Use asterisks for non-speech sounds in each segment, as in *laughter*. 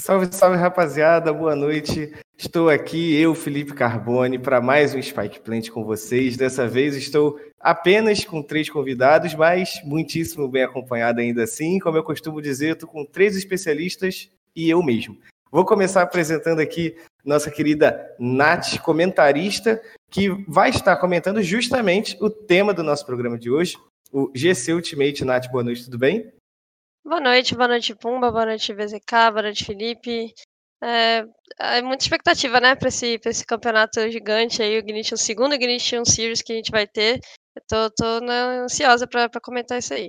Salve, salve, rapaziada. Boa noite. Estou aqui, eu, Felipe Carbone, para mais um Spike Plant com vocês. Dessa vez estou apenas com três convidados, mas muitíssimo bem acompanhado ainda assim. Como eu costumo dizer, estou com três especialistas e eu mesmo. Vou começar apresentando aqui nossa querida Nath, comentarista, que vai estar comentando justamente o tema do nosso programa de hoje, o GC Ultimate. Nath, boa noite, tudo bem? Boa noite, boa noite Pumba, boa noite VZK, boa noite Felipe. É, é muita expectativa, né, para esse, esse campeonato gigante aí, o Ignition, o segundo Ignition Series que a gente vai ter. Eu tô, tô né, ansiosa para comentar isso aí.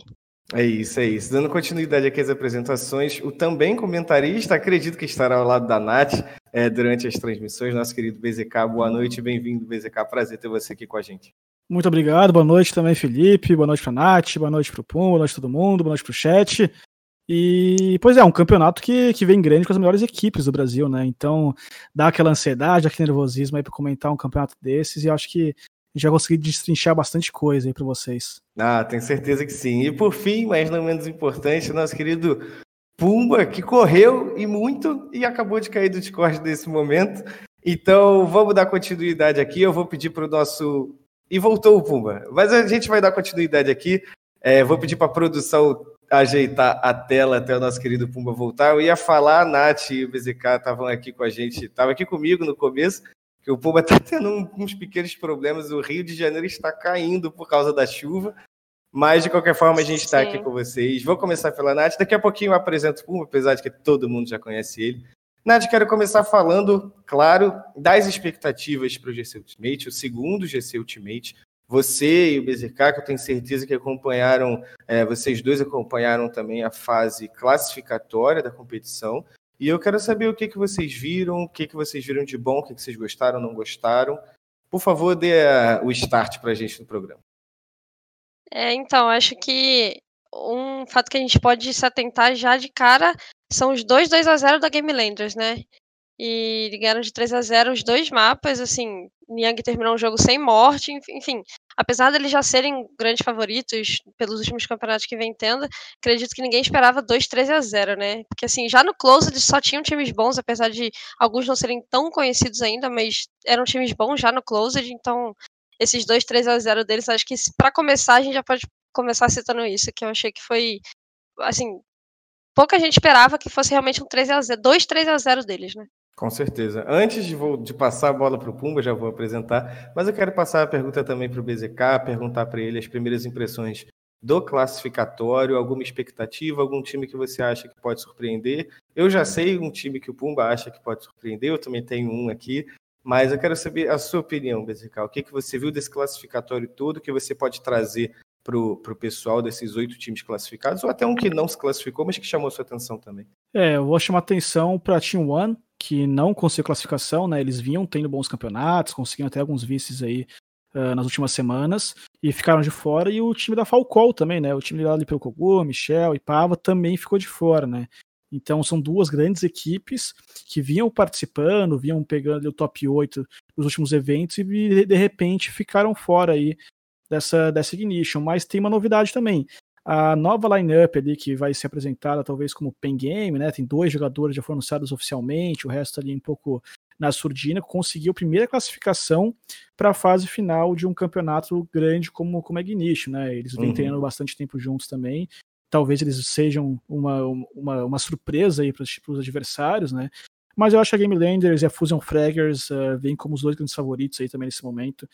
É isso, é isso. Dando continuidade aqui às apresentações, o também comentarista, acredito que estará ao lado da Nath é, durante as transmissões, nosso querido BZK. Boa noite, bem-vindo, BZK. Prazer ter você aqui com a gente. Muito obrigado, boa noite também, Felipe, boa noite para Nath, boa noite para o Pum, boa noite todo mundo, boa noite para o chat. E, pois é, um campeonato que, que vem grande com as melhores equipes do Brasil, né? Então, dá aquela ansiedade, aquele nervosismo aí para comentar um campeonato desses, e acho que já consegui destrinchar bastante coisa aí para vocês. Ah, tenho certeza que sim. E por fim, mas não menos importante, nosso querido Pumba, que correu e muito e acabou de cair do Discord nesse momento. Então, vamos dar continuidade aqui. Eu vou pedir para o nosso e voltou o Pumba. Mas a gente vai dar continuidade aqui. É, vou pedir para a produção ajeitar a tela até o nosso querido Pumba voltar. Eu ia falar, a Nath e o BZK estavam aqui com a gente, estavam aqui comigo no começo, que o Pumba está *laughs* tendo uns pequenos problemas. O Rio de Janeiro está caindo por causa da chuva. Mas, de qualquer forma, a gente está aqui com vocês. Vou começar pela Nath. Daqui a pouquinho eu apresento o Pumba, apesar de que todo mundo já conhece ele. Nath, quero começar falando, claro, das expectativas para o GC Ultimate, o segundo GC Ultimate. Você e o BZK, que eu tenho certeza que acompanharam, é, vocês dois acompanharam também a fase classificatória da competição. E eu quero saber o que, que vocês viram, o que, que vocês viram de bom, o que, que vocês gostaram, não gostaram. Por favor, dê a, o start para a gente no programa. É, então, acho que um fato que a gente pode se atentar já de cara são os dois 2 a 0 da Game Landers, né? E ganharam de 3 a 0 os dois mapas, assim, Niang terminou o jogo sem morte, enfim, apesar deles já serem grandes favoritos pelos últimos campeonatos que vem tendo, acredito que ninguém esperava 2 3 a 0, né? Porque assim, já no Close eles só tinham times bons, apesar de alguns não serem tão conhecidos ainda, mas eram times bons já no Closed, então esses 2 3 a 0 deles, acho que para começar a gente já pode começar citando isso, que eu achei que foi assim, pouca gente esperava que fosse realmente um 3 a 0, 2 3 a 0 deles, né? Com certeza. Antes de, vou, de passar a bola para o Pumba, já vou apresentar, mas eu quero passar a pergunta também para o BZK, perguntar para ele as primeiras impressões do classificatório, alguma expectativa, algum time que você acha que pode surpreender. Eu já sei um time que o Pumba acha que pode surpreender, eu também tenho um aqui, mas eu quero saber a sua opinião, BZK. O que, que você viu desse classificatório todo que você pode trazer para o pessoal desses oito times classificados, ou até um que não se classificou, mas que chamou sua atenção também? É, eu vou chamar atenção para a Team One, que não conseguiu classificação, né? Eles vinham tendo bons campeonatos, conseguiram até alguns vices aí uh, nas últimas semanas, e ficaram de fora, e o time da Falcol também, né? O time ali pelo Kogu, Michel e Pava também ficou de fora, né? Então são duas grandes equipes que vinham participando, vinham pegando o top 8 nos últimos eventos e de repente ficaram fora aí dessa, dessa Ignition. Mas tem uma novidade também. A nova lineup ali que vai ser apresentada, talvez como Pen Game, né? Tem dois jogadores já foram anunciados oficialmente, o resto ali um pouco na surdina, conseguiu a primeira classificação para a fase final de um campeonato grande como, como a Ignition, né? Eles vêm uhum. treinando bastante tempo juntos também. Talvez eles sejam uma, uma, uma surpresa aí para os adversários, né? Mas eu acho que a Game Landers e a Fusion Fraggers uh, vêm como os dois grandes favoritos aí também nesse momento.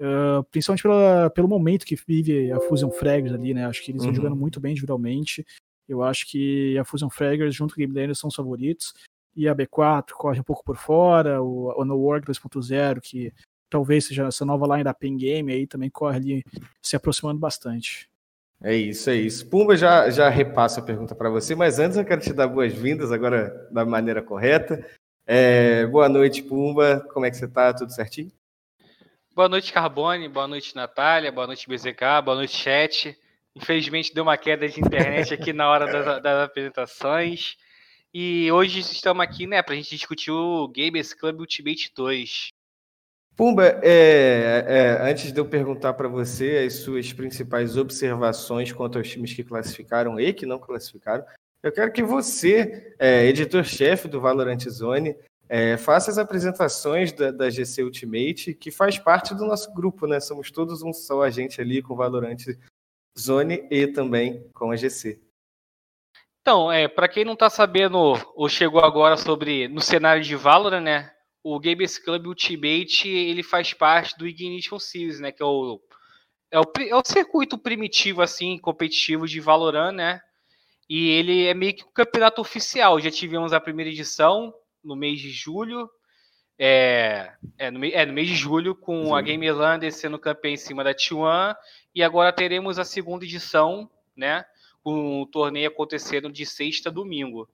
Uh, principalmente pela, pelo momento que vive a Fusion Fraggers ali, né? Acho que eles estão uhum. jogando muito bem individualmente. Eu acho que a Fusion Fraggers junto com o Game Landers são os favoritos. E a B4 corre um pouco por fora, o, o No Work 2.0, que talvez seja essa nova line da Pen Game aí, também corre ali se aproximando bastante. É isso, é isso. Pumba já, já repassa a pergunta para você, mas antes eu quero te dar boas-vindas, agora da maneira correta. É, boa noite, Pumba. Como é que você está? Tudo certinho? Boa noite, Carbone. Boa noite, Natália. Boa noite, BZK. Boa noite, chat. Infelizmente deu uma queda de internet aqui na hora das, das apresentações. E hoje estamos aqui, né, para a gente discutir o Gamers Club Ultimate 2. Pumba, é, é, antes de eu perguntar para você as suas principais observações quanto aos times que classificaram e que não classificaram, eu quero que você, é, editor-chefe do Valorant Zone, é, faça as apresentações da, da, GC Ultimate, que faz parte do nosso grupo, né? Somos todos um só, a gente ali com Valorant Zone e também com a GC. Então, é, para quem não está sabendo ou chegou agora sobre no cenário de Valorant, né? O Gamers Club Ultimate ele faz parte do Ignition Series, né? Que é o, é o, é o circuito primitivo assim competitivo de Valorant, né? E ele é meio que o campeonato oficial. Já tivemos a primeira edição no mês de julho. É, é, no, é no mês de julho, com Sim. a Gamerland sendo campeã em cima da T1. E agora teremos a segunda edição, né? Com o torneio acontecendo de sexta a domingo.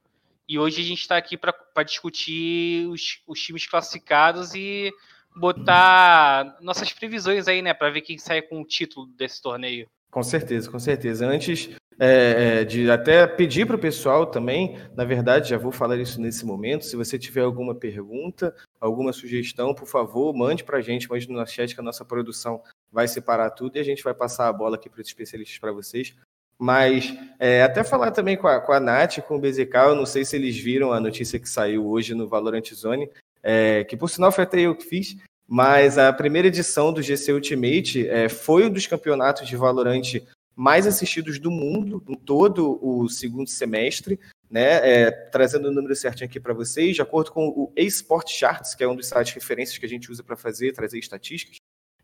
E hoje a gente está aqui para discutir os, os times classificados e botar nossas previsões aí, né? Para ver quem sai com o título desse torneio. Com certeza, com certeza. Antes é, é, de até pedir para o pessoal também, na verdade, já vou falar isso nesse momento. Se você tiver alguma pergunta, alguma sugestão, por favor, mande para a gente, mande no chat que a nossa produção vai separar tudo e a gente vai passar a bola aqui para os especialistas para vocês. Mas é, até falar também com a, com a Nath, com o BZK, eu não sei se eles viram a notícia que saiu hoje no Valorant Zone, é, que por sinal foi até eu que fiz, mas a primeira edição do GC Ultimate é, foi um dos campeonatos de Valorant mais assistidos do mundo, em todo o segundo semestre, né? É, trazendo o número certinho aqui para vocês, de acordo com o eSport Charts, que é um dos sites referências que a gente usa para fazer, trazer estatísticas,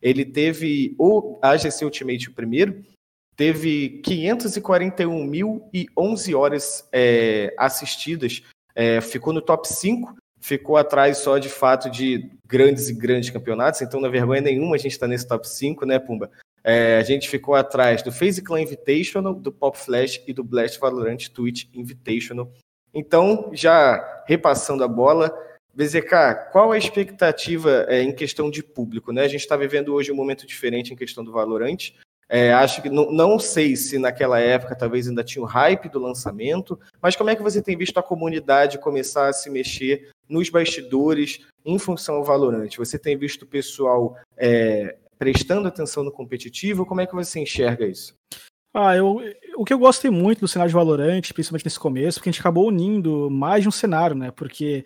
ele teve o AGC Ultimate o primeiro, teve 541.011 horas é, assistidas, é, ficou no top 5 ficou atrás só de fato de grandes e grandes campeonatos, então, na vergonha nenhuma, a gente está nesse top 5, né, Pumba? É, a gente ficou atrás do FaZe Clan Invitational, do Pop Flash e do Blast Valorant Twitch Invitational. Então, já repassando a bola, BZK, qual a expectativa é, em questão de público? Né? A gente está vivendo hoje um momento diferente em questão do Valorant. É, acho que não, não, sei se naquela época talvez ainda tinha o hype do lançamento, mas como é que você tem visto a comunidade começar a se mexer nos bastidores em função ao Valorant? Você tem visto o pessoal é, prestando atenção no competitivo? Como é que você enxerga isso? Ah, eu, o que eu gostei muito do cenário de Valorant, principalmente nesse começo, porque a gente acabou unindo mais de um cenário, né? Porque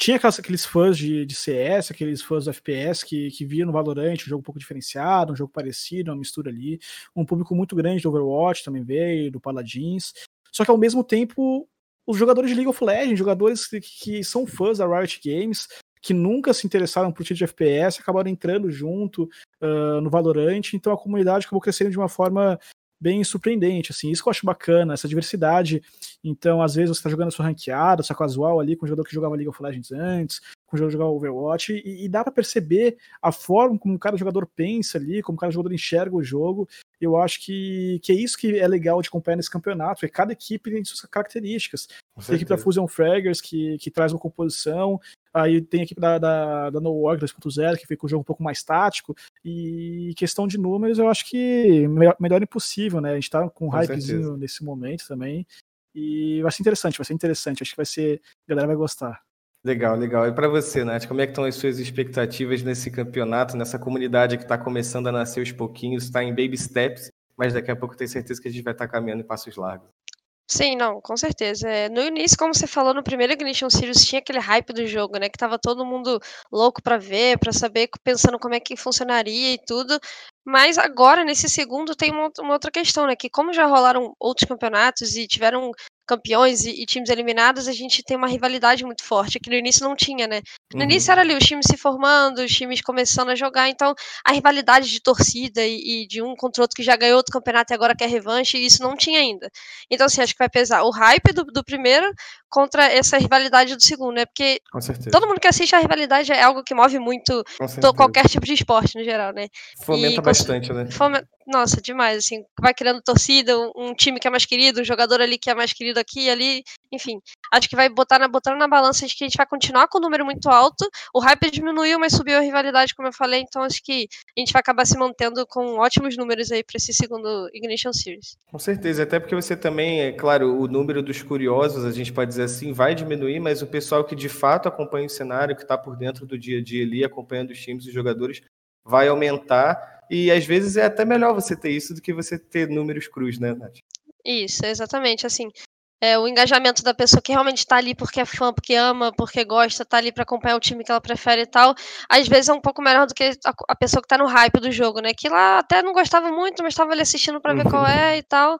tinha aquelas, aqueles fãs de, de, CS, aqueles fãs do FPS que, que viam no Valorant um jogo um pouco diferenciado, um jogo parecido, uma mistura ali. Um público muito grande do Overwatch também veio, do Paladins. Só que ao mesmo tempo, os jogadores de League of Legends, jogadores que, que são fãs da Riot Games, que nunca se interessaram por título de FPS, acabaram entrando junto uh, no Valorant, então a comunidade acabou crescendo de uma forma bem surpreendente, assim, isso que eu acho bacana, essa diversidade. Então, às vezes você está jogando a sua ranqueada, sua casual ali, com um jogador que jogava League of Legends antes, com um jogador que jogava Overwatch, e, e, dá para perceber a forma como cada jogador pensa ali, como cada jogador enxerga o jogo. Eu acho que, que é isso que é legal de acompanhar nesse campeonato, é cada equipe tem suas características. Tem a equipe da Fusion Fraggers, que, que traz uma composição, Aí tem a equipe da, da, da No War 2.0, que fica o jogo um pouco mais tático. E questão de números, eu acho que melhor, melhor impossível, né? A gente tá com um com hypezinho certeza. nesse momento também. E vai ser interessante, vai ser interessante. Acho que vai ser. A galera vai gostar. Legal, legal. E para você, Nath, como é que estão as suas expectativas nesse campeonato, nessa comunidade que está começando a nascer aos pouquinhos, está em baby steps, mas daqui a pouco tenho certeza que a gente vai estar tá caminhando em passos largos. Sim, não, com certeza. É, no início, como você falou, no primeiro Ignition Series tinha aquele hype do jogo, né? Que tava todo mundo louco para ver, para saber, pensando como é que funcionaria e tudo. Mas agora, nesse segundo, tem uma, uma, outra questão, né? Que como já rolaram outros campeonatos e tiveram campeões e, e, times eliminados, a gente tem uma rivalidade muito forte, que no início não tinha, né? No uhum. início era ali os times se formando, os times começando a jogar, então a rivalidade de torcida e, e de um contra outro que já ganhou outro campeonato e agora quer revanche, isso não tinha ainda. Então, assim, acho que vai pesar o hype do, do primeiro contra essa rivalidade do segundo, né? Porque todo mundo que assiste a rivalidade é algo que move muito qualquer tipo de esporte no geral, né? Fomenta e, bastante, né? Fomenta, nossa, demais, assim, vai criando torcida, um, time que é mais querido, um jogador ali que é mais querido aqui e ali, enfim. Acho que vai botar na, botando na balança de que a gente vai continuar com o um número muito alto. O hype diminuiu, mas subiu a rivalidade, como eu falei, então acho que a gente vai acabar se mantendo com ótimos números aí para esse segundo Ignition Series. Com certeza, até porque você também, é claro, o número dos curiosos, a gente pode dizer assim, vai diminuir, mas o pessoal que de fato acompanha o cenário, que está por dentro do dia a dia ali, acompanhando os times e os jogadores, vai aumentar e às vezes é até melhor você ter isso do que você ter números crus, né, Nath? Isso, exatamente. Assim, é, o engajamento da pessoa que realmente está ali porque é fã, porque ama, porque gosta, tá ali para acompanhar o time que ela prefere e tal, às vezes é um pouco melhor do que a, a pessoa que tá no hype do jogo, né? Que lá até não gostava muito, mas estava ali assistindo para ver qual é e tal.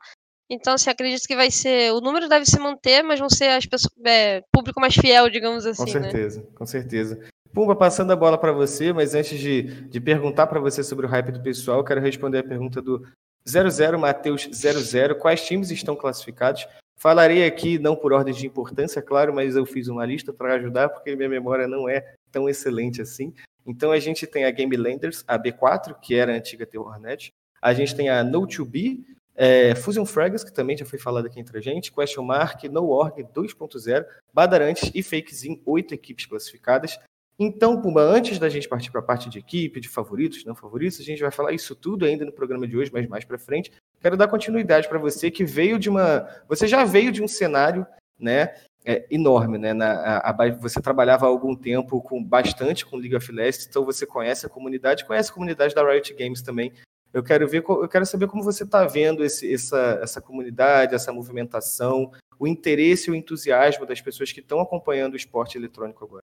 Então, assim, acredito que vai ser. O número deve se manter, mas vão ser as pessoas. É, público mais fiel, digamos assim. Com né? certeza, né? com certeza. Pumba, passando a bola para você, mas antes de, de perguntar para você sobre o hype do pessoal, eu quero responder a pergunta do 00 Matheus 00. Quais times estão classificados? Falarei aqui, não por ordem de importância, claro, mas eu fiz uma lista para ajudar, porque minha memória não é tão excelente assim. Então a gente tem a Game Landers, a B4, que era a antiga Terrornet. A gente tem a No2B, é, Fusion Frags, que também já foi falado aqui entre a gente, Question Mark, NoOrg 2.0, Badarantes e Fakezin, oito equipes classificadas. Então, Pumba, antes da gente partir para a parte de equipe, de favoritos, não favoritos, a gente vai falar isso tudo ainda no programa de hoje, mas mais para frente. Quero dar continuidade para você que veio de uma. Você já veio de um cenário né, é, enorme, né? Na, a, a, você trabalhava há algum tempo com bastante com League of Legends, então você conhece a comunidade, conhece a comunidade da Riot Games também. Eu quero ver, eu quero saber como você está vendo esse, essa, essa comunidade, essa movimentação, o interesse e o entusiasmo das pessoas que estão acompanhando o esporte eletrônico agora.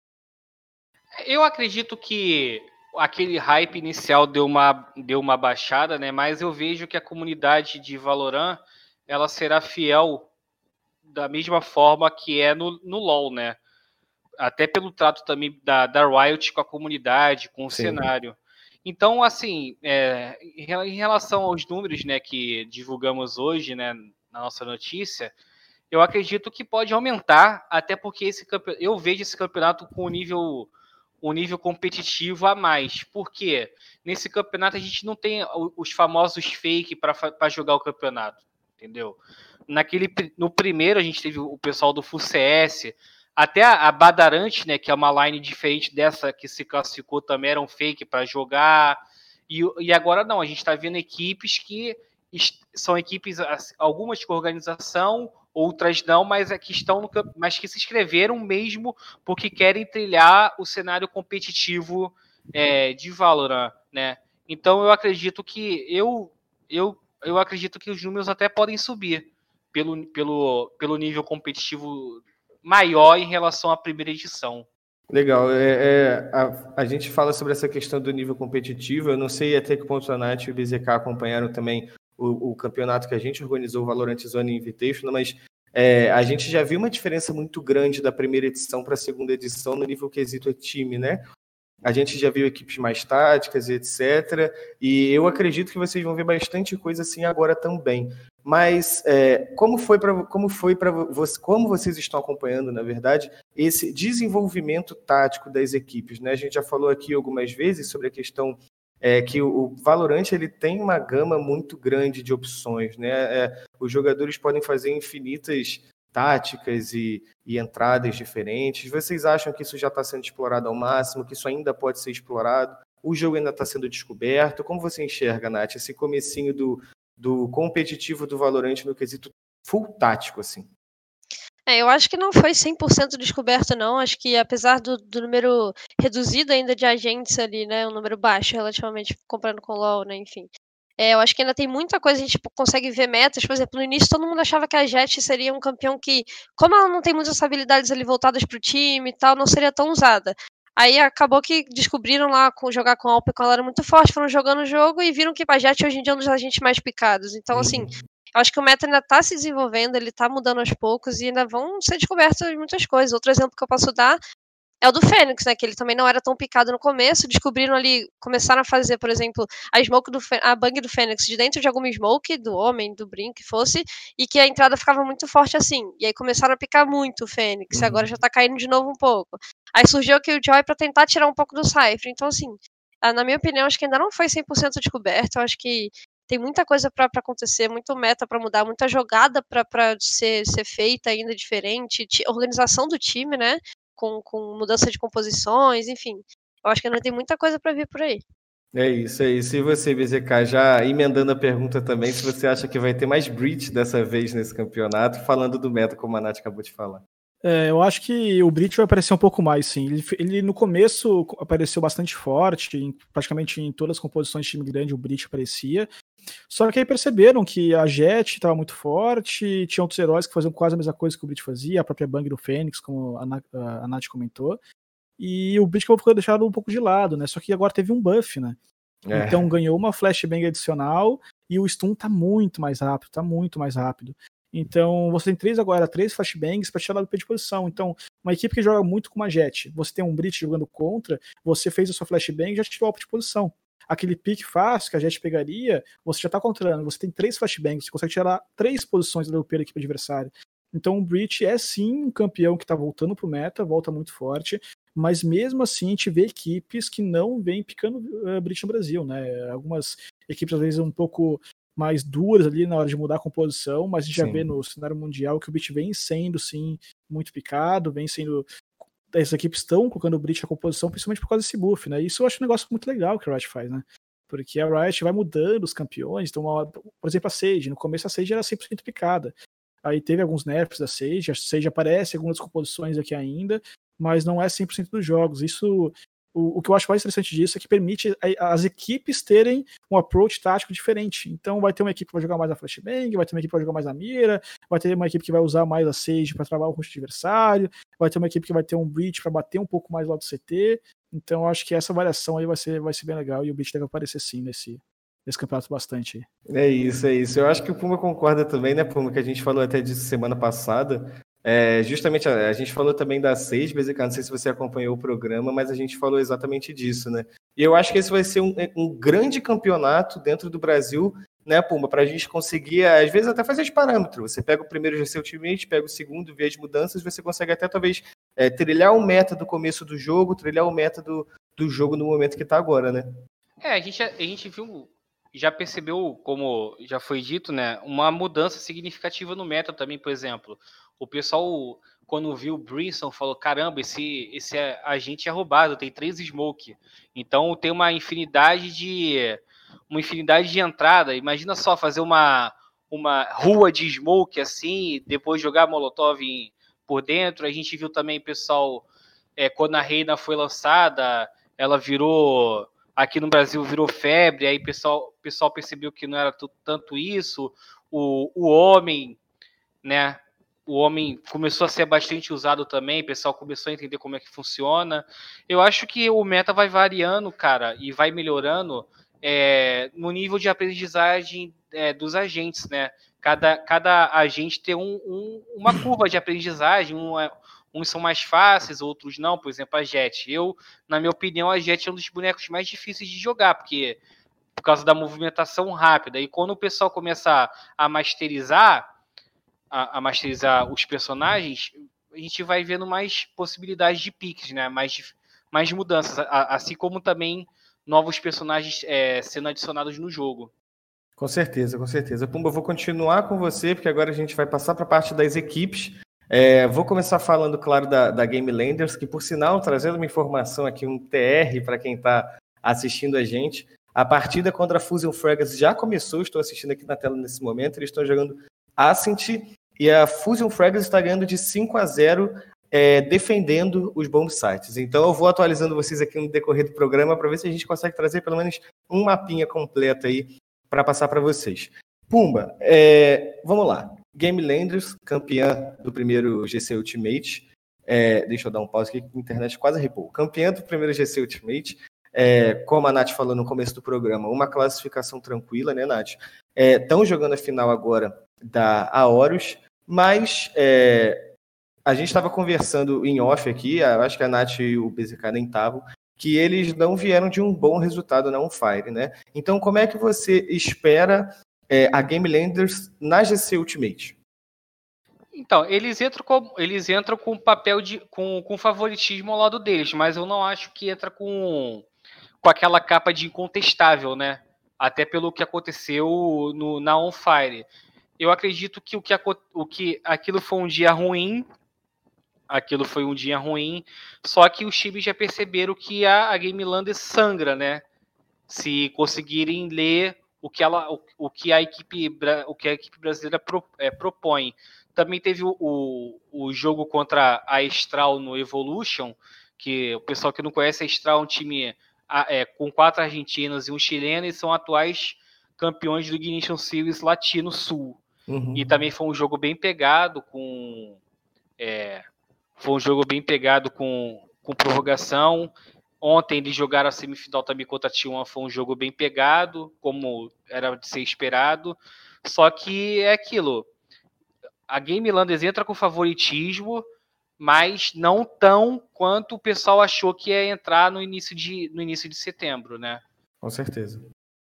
Eu acredito que aquele hype inicial deu uma, deu uma baixada, né? Mas eu vejo que a comunidade de Valorant ela será fiel da mesma forma que é no, no LoL, né? Até pelo trato também da, da Riot com a comunidade, com o Sim. cenário. Então, assim, é, em relação aos números né, que divulgamos hoje né, na nossa notícia, eu acredito que pode aumentar, até porque esse eu vejo esse campeonato com um nível um nível competitivo a mais. Porque nesse campeonato a gente não tem os famosos fake para jogar o campeonato, entendeu? Naquele, no primeiro a gente teve o pessoal do FUCS, até a, a Badarante, né, que é uma line diferente dessa que se classificou também era um fake para jogar. E, e agora não, a gente está vendo equipes que são equipes, algumas com organização, outras não, mas é que estão no, mas que se inscreveram mesmo porque querem trilhar o cenário competitivo é, de Valorant, né? Então eu acredito que eu, eu, eu acredito que os números até podem subir pelo, pelo, pelo nível competitivo maior em relação à primeira edição. Legal. É, é a, a, gente fala sobre essa questão do nível competitivo. Eu não sei até que ponto a Nath e o BZK acompanharam também o, o, campeonato que a gente organizou, o Valorant Zone Invitational, mas é, a gente já viu uma diferença muito grande da primeira edição para a segunda edição no nível quesito time, né? A gente já viu equipes mais táticas e etc. E eu acredito que vocês vão ver bastante coisa assim agora também. Mas é, como foi para como foi para você, como vocês estão acompanhando, na verdade, esse desenvolvimento tático das equipes, né? A gente já falou aqui algumas vezes sobre a questão é que o Valorant ele tem uma gama muito grande de opções, né? É, os jogadores podem fazer infinitas táticas e, e, entradas diferentes. Vocês acham que isso já está sendo explorado ao máximo, que isso ainda pode ser explorado? O jogo ainda está sendo descoberto? Como você enxerga, Nath, esse comecinho do, do competitivo do Valorant no quesito full tático, assim? É, eu acho que não foi 100% descoberto, não. Acho que apesar do, do, número reduzido ainda de agentes ali, né, um número baixo relativamente comparando com o LoL, né, enfim. É, eu acho que ainda tem muita coisa, a gente consegue ver metas. Por exemplo, no início todo mundo achava que a Jet seria um campeão que, como ela não tem muitas habilidades ali voltadas para o time e tal, não seria tão usada. Aí acabou que descobriram lá com jogar com a Alpe, ela era muito forte, foram jogando o jogo e viram que a Jet hoje em dia é um dos agentes mais picados. Então, assim, uhum. Eu acho que o meta ainda está se desenvolvendo, ele está mudando aos poucos e ainda vão ser descobertas muitas coisas. Outro exemplo que eu posso dar é o do Fênix, né? Que ele também não era tão picado no começo. Descobriram ali, começaram a fazer, por exemplo, a smoke do a bang do Fênix de dentro de alguma smoke, do homem, do Brin, que fosse, e que a entrada ficava muito forte assim. E aí começaram a picar muito o Fênix, uhum. agora já tá caindo de novo um pouco. Aí surgiu aqui o Joy para tentar tirar um pouco do Cypher. Então, assim, na minha opinião, acho que ainda não foi 100% descoberto. Eu acho que tem muita coisa para acontecer, muito meta para mudar, muita jogada para ser, ser feita ainda diferente, organização do time, né? Com, com mudança de composições, enfim. Eu acho que ainda tem muita coisa para vir por aí. É isso, é isso. E você, BZK, já emendando a pergunta também, se você acha que vai ter mais breach dessa vez nesse campeonato, falando do meta, como a Nath acabou de falar. É, eu acho que o Breach vai aparecer um pouco mais, sim. Ele, ele, no começo apareceu bastante forte, em, praticamente em todas as composições de time grande o Breach aparecia. Só que aí perceberam que a Jet estava muito forte, tinha outros heróis que faziam quase a mesma coisa que o Brit fazia, a própria Bang do Fênix, como a, Na a Nath comentou. E o Brit ficou deixado um pouco de lado, né? Só que agora teve um buff, né? É. Então ganhou uma flashbang adicional e o stun tá muito mais rápido, tá muito mais rápido. Então você tem três agora, três flashbangs para tirar do de posição. Então, uma equipe que joga muito com uma jet, você tem um Brit jogando contra, você fez a sua flashbang e já tirou a de posição. Aquele pique fácil que a jet pegaria, você já tá controlando. Você tem três flashbangs, você consegue tirar três posições da UP da equipe adversária. Então o Breach é sim um campeão que está voltando pro meta, volta muito forte, mas mesmo assim a gente vê equipes que não vêm picando uh, Breach no Brasil, né? Algumas equipes às vezes um pouco mais duras ali na hora de mudar a composição, mas a gente sim. já vê no cenário mundial que o Breach vem sendo sim muito picado, vem sendo as equipes estão colocando o Breach na composição principalmente por causa desse buff, né? Isso eu acho um negócio muito legal que a Riot faz, né? Porque a Riot vai mudando os campeões, então, por exemplo, a Sage, no começo a Sage era 100% picada. Aí teve alguns nerfs da Sage, a Sage aparece em algumas composições aqui ainda, mas não é 100% dos jogos. Isso, o, o, que eu acho mais interessante disso é que permite as equipes terem um approach tático diferente. Então vai ter uma equipe que vai jogar mais a flashbang, vai ter uma equipe que vai jogar mais a mira, vai ter uma equipe que vai usar mais a Sage para travar o rosto adversário, vai ter uma equipe que vai ter um Breach para bater um pouco mais lá do CT. Então eu acho que essa variação aí vai ser, vai ser bem legal e o Breach deve aparecer sim nesse, nesse campeonato bastante. É isso, é isso. Eu acho que o Puma concorda também, né, Puma, que a gente falou até disso semana passada. É, justamente, a, a, gente falou também da seis, BZK, não sei se você acompanhou o programa, mas a gente falou exatamente disso, né? E eu acho que esse vai ser um, um grande campeonato dentro do Brasil, né, Puma, para a gente conseguir, às vezes, até fazer os parâmetros. Você pega o primeiro GC Ultimate, pega o segundo, vê as mudanças, você consegue até, talvez, é, trilhar o meta do começo do jogo, trilhar o meta do, do jogo no momento que está agora, né? É, a gente, a gente viu já percebeu, como já foi dito, né, uma mudança significativa no meta também, por exemplo. O pessoal, quando viu o Brinson, falou: caramba, esse, esse agente é roubado, tem três smoke. Então tem uma infinidade de. Uma infinidade de entrada. Imagina só fazer uma, uma rua de smoke assim, depois jogar Molotov em, por dentro. A gente viu também, pessoal, é, quando a Reina foi lançada, ela virou aqui no Brasil virou febre, aí o pessoal, pessoal percebeu que não era tanto isso, o, o homem, né? O homem começou a ser bastante usado também, o pessoal começou a entender como é que funciona. Eu acho que o meta vai variando, cara, e vai melhorando é, no nível de aprendizagem é, dos agentes, né? Cada, cada agente tem um, um, uma curva de aprendizagem, um, é, Uns são mais fáceis, outros não. Por exemplo, a Jet. Eu, na minha opinião, a Jet é um dos bonecos mais difíceis de jogar, porque por causa da movimentação rápida. E quando o pessoal começa a masterizar, a, a masterizar os personagens, a gente vai vendo mais possibilidades de piques, né? Mais, mais mudanças, assim como também novos personagens é, sendo adicionados no jogo. Com certeza, com certeza. Pumba, eu vou continuar com você, porque agora a gente vai passar para a parte das equipes. É, vou começar falando, claro, da, da Game Landers, que, por sinal, trazendo uma informação aqui, um TR para quem está assistindo a gente. A partida contra a Fusion Fragrance já começou, estou assistindo aqui na tela nesse momento. Eles estão jogando Ascent e a Fusion Fragrance está ganhando de 5 a 0, é, defendendo os bomb sites. Então, eu vou atualizando vocês aqui no decorrer do programa para ver se a gente consegue trazer pelo menos um mapinha completo aí para passar para vocês. Pumba, é, vamos lá. Game Landers, campeã do primeiro GC Ultimate. É, deixa eu dar um pause aqui, a internet quase ripou. Campeã do primeiro GC Ultimate. É, como a Nath falou no começo do programa, uma classificação tranquila, né, Nath? Estão é, jogando a final agora da Aorus, mas é, a gente estava conversando em off aqui, acho que a Nath e o BZK nem estavam, que eles não vieram de um bom resultado na Unfire, né? Então, como é que você espera é, a Game Landers na GC Ultimate? Então, eles entram com, eles entram com papel de com, com favoritismo ao lado deles, mas eu não acho que entra com, com aquela capa de incontestável, né? Até pelo que aconteceu no, na On Fire. Eu acredito que o que, o que aquilo foi um dia ruim, aquilo foi um dia ruim, só que os times já perceberam que a, a Landers sangra, né? Se conseguirem ler o que, ela, o, o, que a equipe o que a equipe brasileira pro, é, propõe. Também teve o, o, o, jogo contra a Estral no Evolution, que o pessoal que não conhece a Estral é um time é, com quatro argentinos e um chileno e são atuais campeões do Ignition Series Latino Sul. Uhum. E também foi um jogo bem pegado com. É, foi um jogo bem pegado com, com prorrogação. Ontem eles jogaram a semifinal também contra a T1, foi um jogo bem pegado, como era de ser esperado. Só que é aquilo. A Game Landers entra com favoritismo, mas não tão quanto o pessoal achou que ia entrar no início de, no início de setembro, né? Com certeza.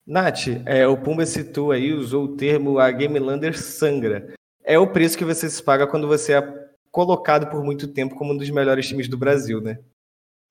Nath, é, o Pumba citou aí, usou o termo a Game Lander sangra. É o preço que você se paga quando você é colocado por muito tempo como um dos melhores times do Brasil, né?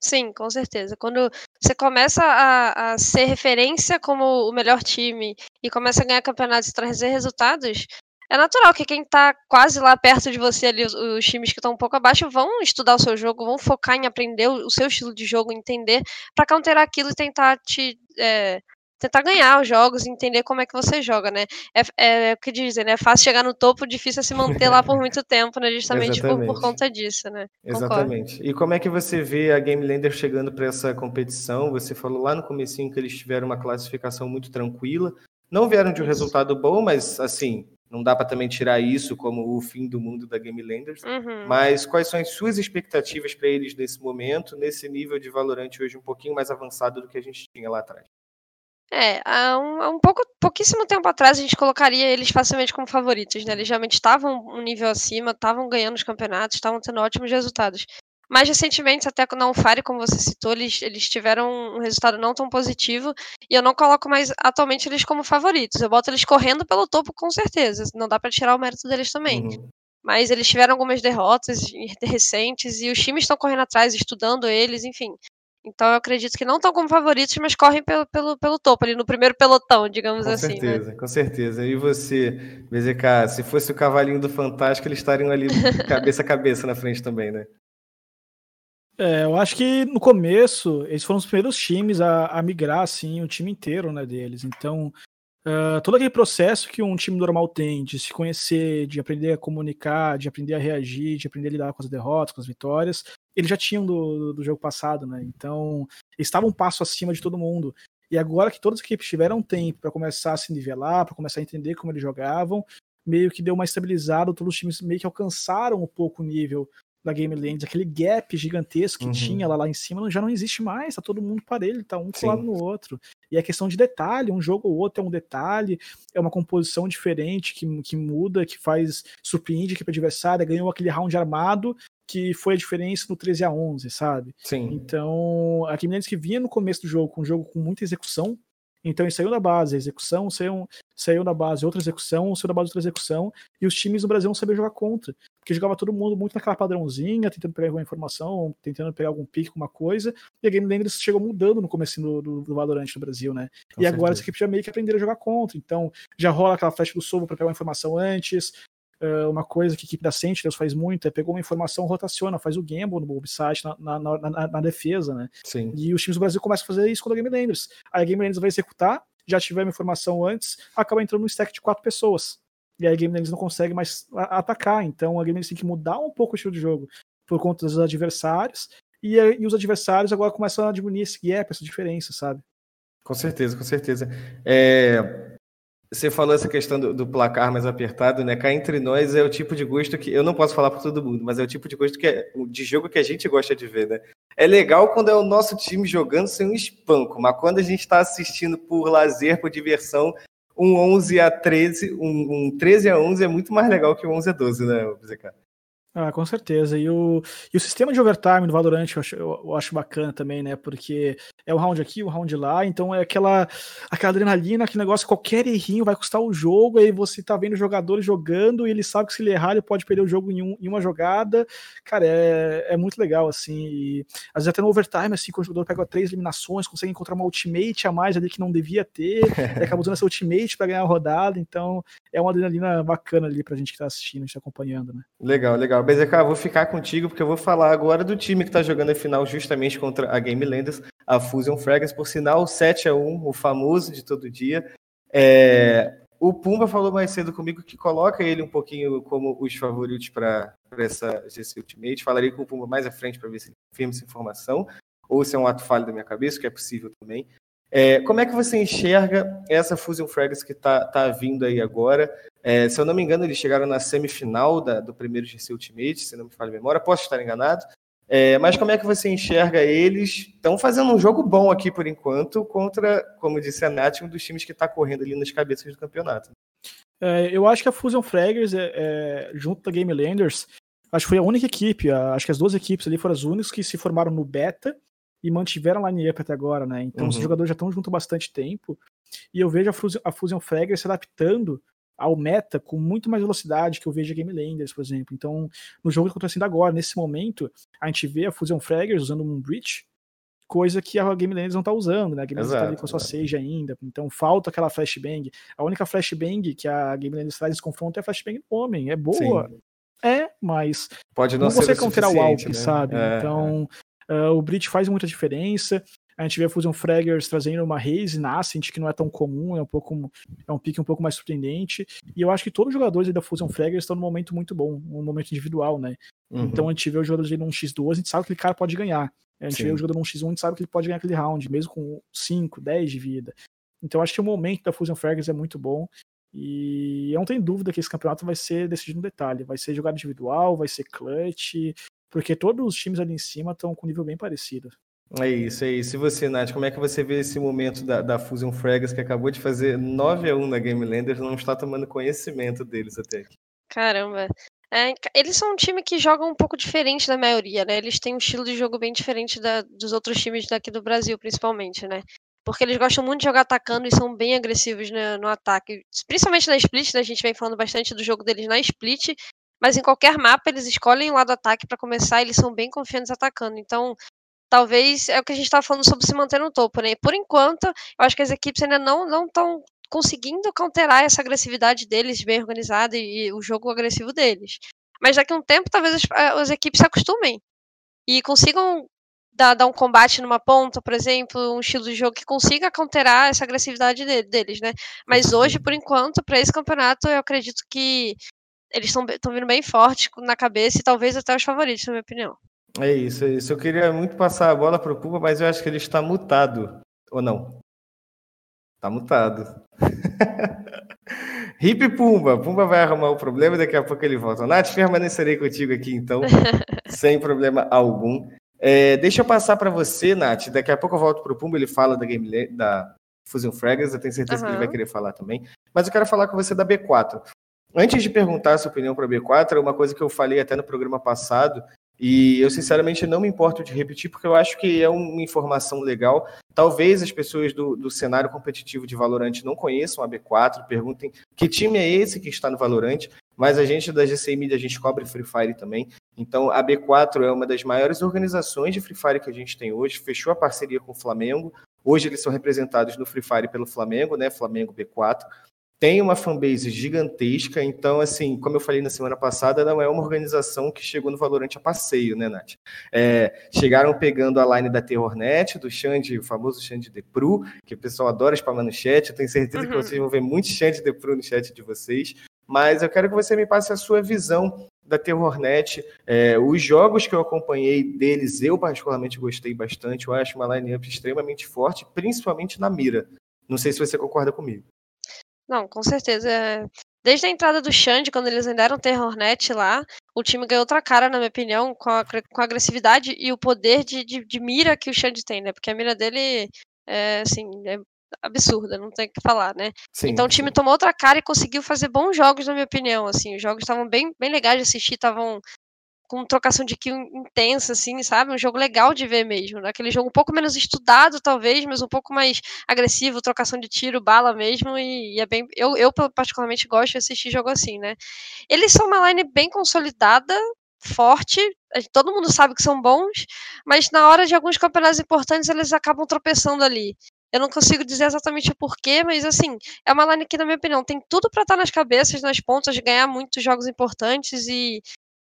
Sim, com certeza. Quando você começa a, a, ser referência como o melhor time e começa a ganhar campeonatos e trazer resultados, é natural que quem está quase lá perto de você ali, os, os times que estão um pouco abaixo, vão estudar o seu jogo, vão focar em aprender o, o seu estilo de jogo, entender, para counterar aquilo e tentar te. É, tentar ganhar os jogos, entender como é que você joga, né? É, é o que dizem, né? É fácil chegar no topo, difícil é se manter lá por *laughs* muito tempo, né? Justamente por, por, conta disso, né? Exatamente. Concordo. E como é que você vê a Game Lander chegando para essa competição? Você falou lá no comecinho que eles tiveram uma classificação muito tranquila. Não vieram de um resultado bom, mas assim, não dá para também tirar isso como o fim do mundo da Game Landers. Uhum. Mas quais são as suas expectativas para eles nesse momento, nesse nível de Valorant hoje um pouquinho mais avançado do que a gente tinha lá atrás? É, há um, há um pouco, pouquíssimo tempo atrás a gente colocaria eles facilmente como favoritos, né? Eles realmente estavam um nível acima, estavam ganhando os campeonatos, estavam tendo ótimos resultados. Mais recentemente, até na Unfire, como você citou, eles, eles tiveram um resultado não tão positivo. E eu não coloco mais atualmente eles como favoritos. Eu boto eles correndo pelo topo com certeza. Não dá para tirar o mérito deles também. Uhum. Mas eles tiveram algumas derrotas recentes e os times estão correndo atrás, estudando eles, enfim. Então eu acredito que não estão como favoritos, mas correm pelo, pelo, pelo topo, ali no primeiro pelotão, digamos com assim. Com né? certeza, né? com certeza. E você, BZK, se fosse o cavalinho do Fantástico, eles estariam ali *laughs* cabeça a cabeça na frente também, né? É, eu acho que no começo eles foram os primeiros times a, a migrar assim, o time inteiro né, deles. Então, uh, todo aquele processo que um time normal tem de se conhecer, de aprender a comunicar, de aprender a reagir, de aprender a lidar com as derrotas, com as vitórias, eles já tinham do, do jogo passado, né? Então, eles estavam um passo acima de todo mundo. E agora que todas as equipes tiveram tempo para começar a se nivelar, para começar a entender como eles jogavam, meio que deu uma estabilizada, todos os times meio que alcançaram um pouco o nível da Game Land, aquele gap gigantesco que uhum. tinha lá, lá em cima, já não existe mais, tá todo mundo parelho, tá um colado no outro. E é questão de detalhe, um jogo ou outro é um detalhe, é uma composição diferente que, que muda, que faz, surpreende a equipe adversária, ganhou aquele round armado, que foi a diferença no 13 a 11, sabe? Sim. Então, a Game Land que vinha no começo do jogo com um jogo com muita execução, então ele saiu da base, a execução, saiu, saiu da base outra execução, saiu da base outra execução, e os times no Brasil não sabiam jogar contra. Porque jogava todo mundo muito naquela padrãozinha, tentando pegar alguma informação, tentando pegar algum pique, alguma coisa, e a Game Landers chegou mudando no começo do, do, do Valorant no Brasil, né? Com e certeza. agora as equipes já meio que aprenderam a jogar contra. Então já rola aquela flecha do sobo para pegar uma informação antes, uma coisa que a equipe da Sentinels faz muito é pegou uma informação, rotaciona, faz o gamble no website na, na, na, na, defesa, né? Sim. E os times do Brasil começam a fazer isso quando a Game Landers. Aí a Game Landers vai executar, já tiver uma informação antes, acaba entrando no stack de quatro pessoas. E aí a Game Landers não consegue mais atacar. Então a Game Landers tem que mudar um pouco o estilo de jogo por conta dos adversários. E, e os adversários agora começam a diminuir esse gap, essa diferença, sabe? Com certeza, com certeza. É, você falou essa questão do, do, placar mais apertado, né? Cá entre nós é o tipo de gosto que eu não posso falar para todo mundo, mas é o tipo de gosto que é, de jogo que a gente gosta de ver, né? É legal quando é o nosso time jogando sem um espanco, mas quando a gente está assistindo por lazer, por diversão, um 11 a 13, um, um 13 a 11 é muito mais legal que um 11 a 12, né, BZK? Ah, com certeza. E o, e o sistema de overtime do Valorant eu acho, eu acho bacana também, né? Porque é um round aqui, um round lá, então é aquela, aquela adrenalina, aquele negócio, qualquer errinho vai custar o jogo, aí você tá vendo jogadores jogando e ele sabe que se ele errar, ele pode perder o jogo em, um, em uma jogada. Cara, é, é muito legal, assim. E, às vezes até no overtime, assim, quando o jogador pega três eliminações, consegue encontrar uma ultimate a mais ali que não devia ter, *laughs* e acaba usando essa ultimate para ganhar a rodada, então é uma adrenalina bacana ali pra gente que tá assistindo, a gente tá acompanhando, né? Legal, legal. BZK, vou ficar contigo porque eu vou falar agora do time que está jogando a final justamente contra a Game Landers, a Fusion Fragrance, por sinal, 7 a 1 o famoso de todo dia. É, o Pumba falou mais cedo comigo que coloca ele um pouquinho como os favoritos para essa GC Ultimate. Falaria com o Pumba mais à frente para ver se ele confirma essa informação, ou se é um ato falho da minha cabeça, que é possível também. É, como é que você enxerga essa Fusion Fragrance que está tá vindo aí agora? É, se eu não me engano, eles chegaram na semifinal da, do primeiro GC Ultimate, se não me falha a memória, posso estar enganado. É, mas como é que você enxerga eles? Estão fazendo um jogo bom aqui por enquanto, contra, como disse a Nath, um dos times que está correndo ali nas cabeças do campeonato. É, eu acho que a Fusion Fraggers, é, é, junto da Game Landers, acho que foi a única equipe, acho que as duas equipes ali foram as únicas que se formaram no beta e mantiveram a line-up até agora, né? Então uhum. os jogadores já estão junto há bastante tempo e eu vejo a Fusion, a Fusion Fraggers se adaptando ao meta com muito mais velocidade que eu vejo a Game Landers, por exemplo. Então, no jogo que está acontecendo agora, nesse momento, a gente vê a Fusion Fraggers usando um Breach, coisa que a Game Landers não está usando, né? A Game Landers está ali com a sua Sage ainda, então falta aquela flashbang. A única flashbang que a Game Landers traz nesse confronto é a flashbang do homem, é boa. Sim. É, mas pode não, não ser você confiar o Alp, né? sabe? É, então, é. Uh, o Breach faz muita diferença. A gente vê a Fusion Fraggers trazendo uma Haze Nascent, que não é tão comum, é um pouco é um pique um pouco mais surpreendente. E eu acho que todos os jogadores da Fusion Fraggers estão num momento muito bom, um momento individual, né? Uhum. Então a gente vê os jogadores num X2, a gente sabe que aquele cara pode ganhar. A gente Sim. vê o jogador num X1, a gente sabe que ele pode ganhar aquele round, mesmo com 5, 10 de vida. Então acho que o momento da Fusion Fraggers é muito bom. E eu não tenho dúvida que esse campeonato vai ser decidido no detalhe. Vai ser jogado individual, vai ser clutch, porque todos os times ali em cima estão com um nível bem parecido. É isso, é isso. E você, Nath, como é que você vê esse momento da, da Fusion Fragas que acabou de fazer 9 a 1 na Game Landers, não está tomando conhecimento deles até aqui? Caramba. É, eles são um time que joga um pouco diferente da maioria, né? Eles têm um estilo de jogo bem diferente da, dos outros times daqui do Brasil, principalmente, né? Porque eles gostam muito de jogar atacando e são bem agressivos né, no ataque. Principalmente na split, né? A gente vem falando bastante do jogo deles na split. Mas em qualquer mapa, eles escolhem o lado ataque para começar, eles são bem confiantes atacando. Então, talvez é o que a gente estava falando sobre se manter no topo, né? Por enquanto, eu acho que as equipes ainda não não estão conseguindo counterar essa agressividade deles bem organizada e, e, o jogo agressivo deles. Mas daqui a um tempo, talvez as, as equipes se acostumem e consigam dar, dar, um combate numa ponta, por exemplo, um estilo de jogo que consiga counterar essa agressividade de, deles, né? Mas hoje, por enquanto, para esse campeonato, eu acredito que eles estão vindo bem forte na cabeça e talvez até os favoritos, na minha opinião. É isso, é isso. Eu queria muito passar a bola para o Pumba, mas eu acho que ele está mutado. Ou não? Está mutado. *laughs* Hip Pumba. Pumba vai arrumar o problema e daqui a pouco ele volta. Nath, permanecerei contigo aqui então, *laughs* sem problema algum. É, deixa eu passar para você, Nath. Daqui a pouco eu volto para o Pumba, ele fala da game da Fusion Fragrance, eu tenho certeza uhum. que ele vai querer falar também. Mas eu quero falar com você da B4. Antes de perguntar a sua opinião para a B4, é uma coisa que eu falei até no programa passado, e eu, sinceramente, não me importo de repetir, porque eu acho que é uma informação legal. Talvez as pessoas do, do cenário competitivo de Valorant não conheçam a B4, perguntem que time é esse que está no Valorant, mas a gente da GCI Media, a gente cobre Free Fire também. Então, a B4 é uma das maiores organizações de Free Fire que a gente tem hoje, fechou a parceria com o Flamengo. Hoje eles são representados no Free Fire pelo Flamengo, né? Flamengo B4 tem uma fanbase gigantesca, então, assim, como eu falei na semana passada, não é uma organização que chegou no Valorante a passeio, né, Nath? É, chegaram pegando a line da Terrornet, do Xande, o famoso Xande Depru, que o pessoal adora spamar no chat, eu tenho certeza uhum. que vocês vão ver muito Xande Depru no chat de vocês, mas eu quero que você me passe a sua visão da Terrornet. É, os jogos que eu acompanhei deles, eu particularmente gostei bastante, eu acho uma line-up extremamente forte, principalmente na mira. Não sei se você concorda comigo. Não, com certeza. Desde a entrada do Xande, quando eles ainda eram Terrornet lá, o time ganhou outra cara, na minha opinião, com a, com a agressividade e o poder de, de, de, mira que o Xande tem, né? Porque a mira dele é, assim, é absurda, não tem o que falar, né? Sim, então o time sim. tomou outra cara e conseguiu fazer bons jogos, na minha opinião. Assim, os jogos estavam bem, bem legais de assistir, estavam com trocação de kill intensa, assim, sabe? Um jogo legal de ver mesmo. Né? Aquele jogo um pouco menos estudado, talvez, mas um pouco mais agressivo, trocação de tiro, bala mesmo, e, e é bem. Eu, eu, particularmente, gosto de assistir jogo assim, né? Eles são uma line bem consolidada, forte, todo mundo sabe que são bons, mas na hora de alguns campeonatos importantes eles acabam tropeçando ali. Eu não consigo dizer exatamente o porquê, mas assim, é uma line que, na minha opinião, tem tudo para estar nas cabeças, nas pontas, ganhar muitos jogos importantes e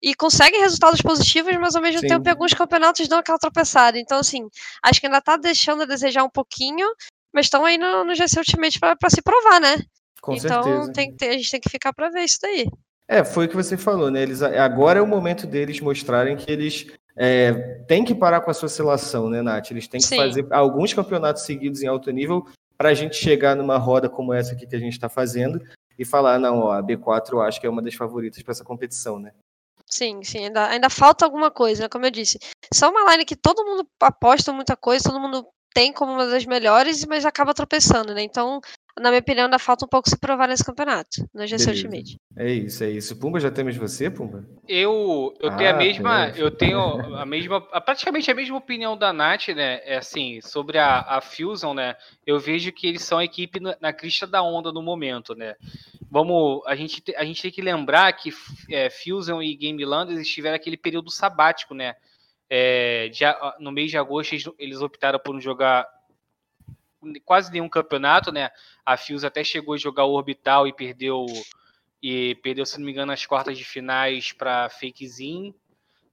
e consegue resultados positivos, mas ao mesmo Sim. tempo em alguns campeonatos dão aquela tropeçada. Então, assim, acho que ainda tá deixando a desejar um pouquinho, mas estão aí no, no GC Ultimate para se provar, né? Com então certeza. Tem, tem, a gente tem que ficar para ver isso daí. É, foi o que você falou, né? Eles, agora é o momento deles mostrarem que eles é, tem que parar com essa oscilação, né, Nath? Eles têm que Sim. fazer alguns campeonatos seguidos em alto nível para a gente chegar numa roda como essa aqui que a gente está fazendo e falar, não, ó, a B4 eu acho que é uma das favoritas para essa competição, né? Sim, sim, ainda, ainda falta alguma coisa, né? Como eu disse. São uma line que todo mundo aposta muita coisa, todo mundo tem como uma das melhores, mas acaba tropeçando, né? Então, na minha opinião, ainda falta um pouco se provar nesse campeonato, no GC. Ultimate. É isso, é isso. Pumba, já temos você, Pumba? Eu, eu tenho a Ah, mesma, tem. eu tenho a mesma, praticamente a mesma opinião da Nath, né? É assim, sobre a, a Fusion, né? Eu vejo que eles são a equipe na, na crista da onda no momento, né? Vamos, a gente, te- a gente tem que lembrar que é, Fusion e Game Land eles tiveram aquele período sabático, né? É, de no mês de agosto eles, eles optaram por não jogar quase nenhum campeonato, né? A Fusion até chegou a jogar o Orbital e perdeu e perdeu, se não me engano, as quartas de finais para Fakezin,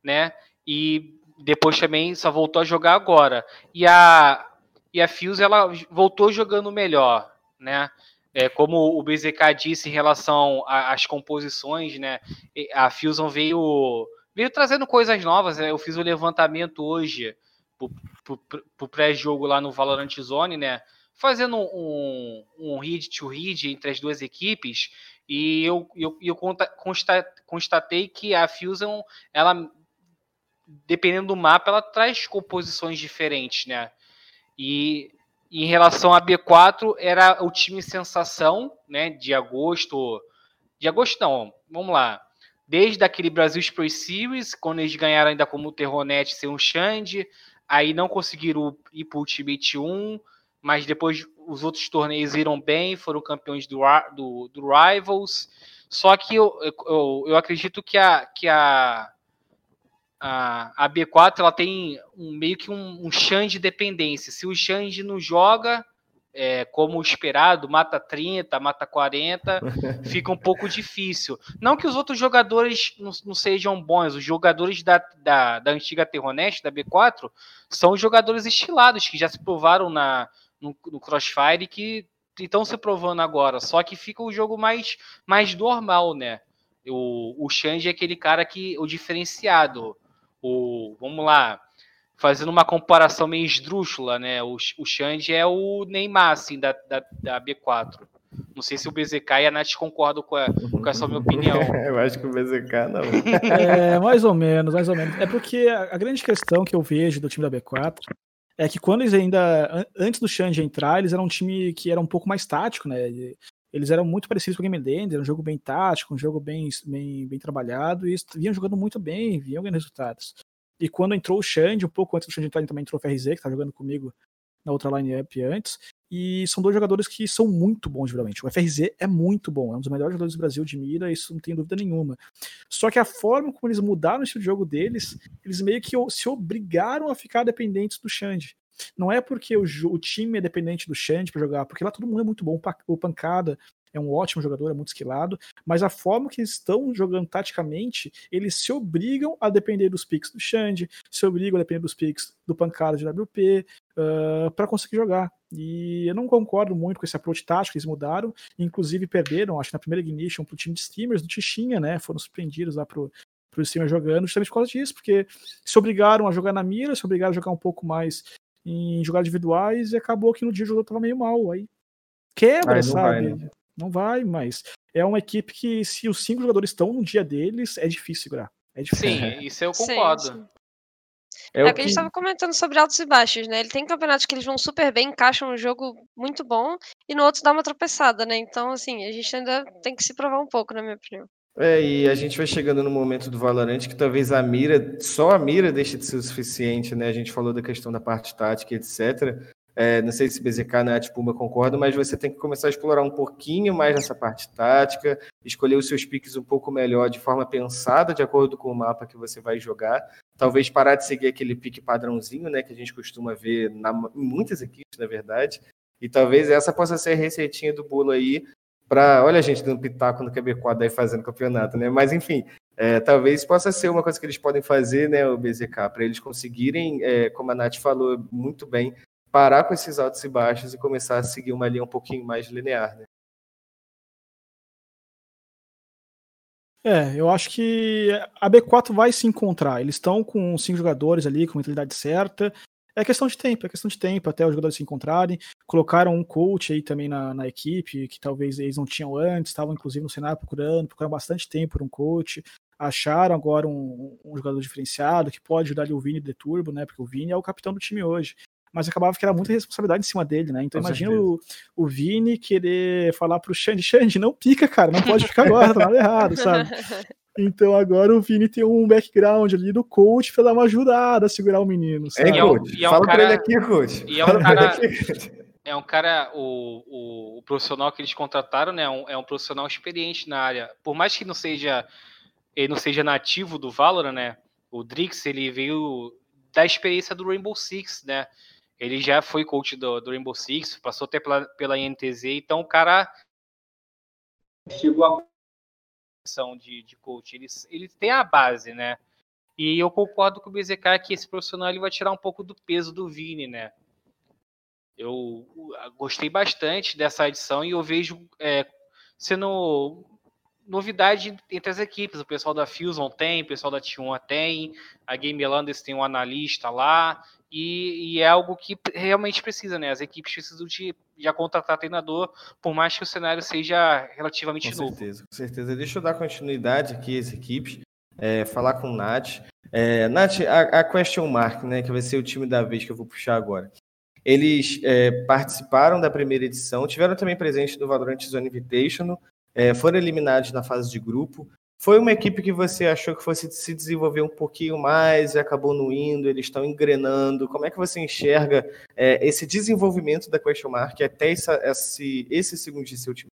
né? E depois também só voltou a jogar agora. E a e a Fuse ela voltou jogando melhor, né? É, como o BZK disse em relação às composições, né? A Fusion veio veio trazendo coisas novas. né? Eu fiz o levantamento hoje pro, pro- pré-jogo lá no Valorant Zone, né? Fazendo um, um read to read entre as duas equipes e eu, eu, eu constatei que a Fusion, ela, dependendo do mapa, ela traz composições diferentes, né? E em relação a B4, era o time sensação, né? De agosto. De agosto, não, vamos lá. Desde aquele Brasil Spray Series, quando eles ganharam ainda como Terronet sem o Xande, aí não conseguiram ir para o Ultimate 1, mas depois os outros torneios iram bem, foram campeões do, do, do Rivals. Só que eu, eu, eu acredito que a, que a, a, a B4 ela tem um, meio que um, um Xande dependência. Se o Xande não joga, é, como esperado, mata 30, mata 40, *laughs* fica um pouco difícil. Não que os outros jogadores não, não sejam bons, os jogadores da, da, da antiga Terronest, da B4, são jogadores estilados, que já se provaram na, no, no Crossfire e que estão se provando agora. Só que fica o jogo mais, mais normal, né? O, o Xande é aquele cara que. o diferenciado. O, vamos lá, fazendo uma comparação meio esdrúxula, né? O, o Xande é o Neymar, assim, da, da, da B4. Não sei se o BZK e a Nath concordam com, a, com essa minha opinião. *laughs* eu acho que o BZK não. É, mais ou menos, mais ou menos. É porque a, a grande questão que eu vejo do time da B4 é que quando eles ainda, an- antes do Xande entrar, eles eram um time que era um pouco mais tático, né? E Eles eram muito parecidos com o Game Land, era um jogo bem tático, um jogo bem, bem, bem trabalhado, e vinham jogando muito bem, vinham ganhando resultados. E quando entrou o Xande, um pouco antes do Xande entrar, também entrou o FRZ, que tá jogando comigo na outra line-up antes, e são dois jogadores que são muito bons, geralmente. O FRZ é muito bom, é um dos melhores jogadores do Brasil de mira, isso não tem dúvida nenhuma. Só que a forma como eles mudaram o estilo de jogo deles, eles meio que se obrigaram a ficar dependentes do Xande. Não é porque o, o time é dependente do Xande para jogar, porque lá todo mundo é muito bom. O Pancada é um ótimo jogador, é muito esquilado, mas a forma que eles estão jogando taticamente, eles se obrigam a depender dos picks do Xande, se obrigam a depender dos picks do Pancada de WP, para conseguir jogar. E eu não concordo muito com esse approach tático que eles mudaram, inclusive perderam, acho que na primeira ignition, pro time de streamers do Tichinha, né? Foram surpreendidos lá pro, pro streamer jogando, justamente por causa disso, porque se obrigaram a jogar na mira, se obrigaram a jogar um pouco mais em jogar individuais, e acabou que no dia o jogo tava meio mal. Aí quebra, Aí sabe? vai, né? Não vai, mas é uma equipe que, se os cinco jogadores estão no dia deles, é difícil segurar. É difícil. Sim, *laughs* isso eu Sim, concordo. sim. É, É o o que a gente estava comentando sobre altos e baixos, né? Ele tem campeonatos que eles vão super bem, encaixam um jogo muito bom, e no outro dá uma tropeçada, né? Então, assim, a gente ainda tem que se provar um pouco, na minha opinião. É, e a gente vai chegando no momento do Valorant que talvez a mira, só a mira deixe de ser o suficiente, né? A gente falou da questão da parte tática, etc. É, não sei se BZK, Nath, Puma concordam, mas você tem que começar a explorar um pouquinho mais nessa parte tática, escolher os seus piques um pouco melhor, de forma pensada, de acordo com o mapa que você vai jogar. Talvez parar de seguir aquele pique padrãozinho, né? Que a gente costuma ver na, em muitas equipes, na verdade. E talvez essa possa ser a receitinha do bolo aí para, olha a gente dando pitaco no QB4 aí fazendo campeonato, né? Mas enfim, é, talvez possa ser uma coisa que eles podem fazer, né, o BZK, para eles conseguirem, é, como a Nath falou muito bem, parar com esses altos e baixos e começar a seguir uma linha um pouquinho mais linear, né? É, eu acho que a B4 vai se encontrar. Eles estão com cinco jogadores ali, com a mentalidade certa. É questão de tempo, é questão de tempo até os jogadores se encontrarem. Colocaram um coach aí também na, na equipe, que talvez eles não tinham antes, estavam inclusive no cenário procurando, procuraram bastante tempo por um coach. Acharam agora um, um jogador diferenciado que pode ajudar ali o Vini de Turbo, né? Porque o Vini é o capitão do time hoje mas acabava que era muita responsabilidade em cima dele, né? Então Com imagina o, o Vini querer falar pro Xande, Xande, não pica, cara, não pode ficar agora, tá nada errado, sabe? *laughs* Então agora o Vini tem um background ali do coach pra dar uma ajudada a segurar o menino. Sabe? É, coach. E é um Fala cara... pra ele aqui, coach. E é um cara. É um cara, o, o, o, profissional que eles contrataram, né? Um, é um profissional experiente na área. Por mais que não seja ele não seja nativo do Valorant, né? O Drix, ele veio da experiência do Rainbow Six, né? Ele já foi coach do, do Rainbow Six, passou até pela, pela INTZ, então o cara chegou a de, de coach. Ele, ele tem a base, né? E eu concordo com o BZK que esse profissional ele vai tirar um pouco do peso do Vini, né? Eu gostei bastante dessa edição e eu vejo é, sendo novidade entre as equipes. O pessoal da Fusion tem, o pessoal da T1 tem, a Game Landers tem um analista lá, e, e, é algo que realmente precisa, né? As equipes precisam de já contratar treinador, por mais que o cenário seja relativamente com novo. Com certeza, com certeza. Deixa eu dar continuidade aqui às equipes, é, falar com o Nath. É, Nath, a, a, question mark, né, que vai ser o time da vez que eu vou puxar agora. Eles é, participaram da primeira edição, tiveram também presente no Valorant Zone Invitational, é, foram eliminados na fase de grupo, foi uma equipe que você achou que fosse se desenvolver um pouquinho mais e acabou não indo, eles estão engrenando. Como é que você enxerga é, esse desenvolvimento da Question Mark até essa, esse, esse segundo de seu time?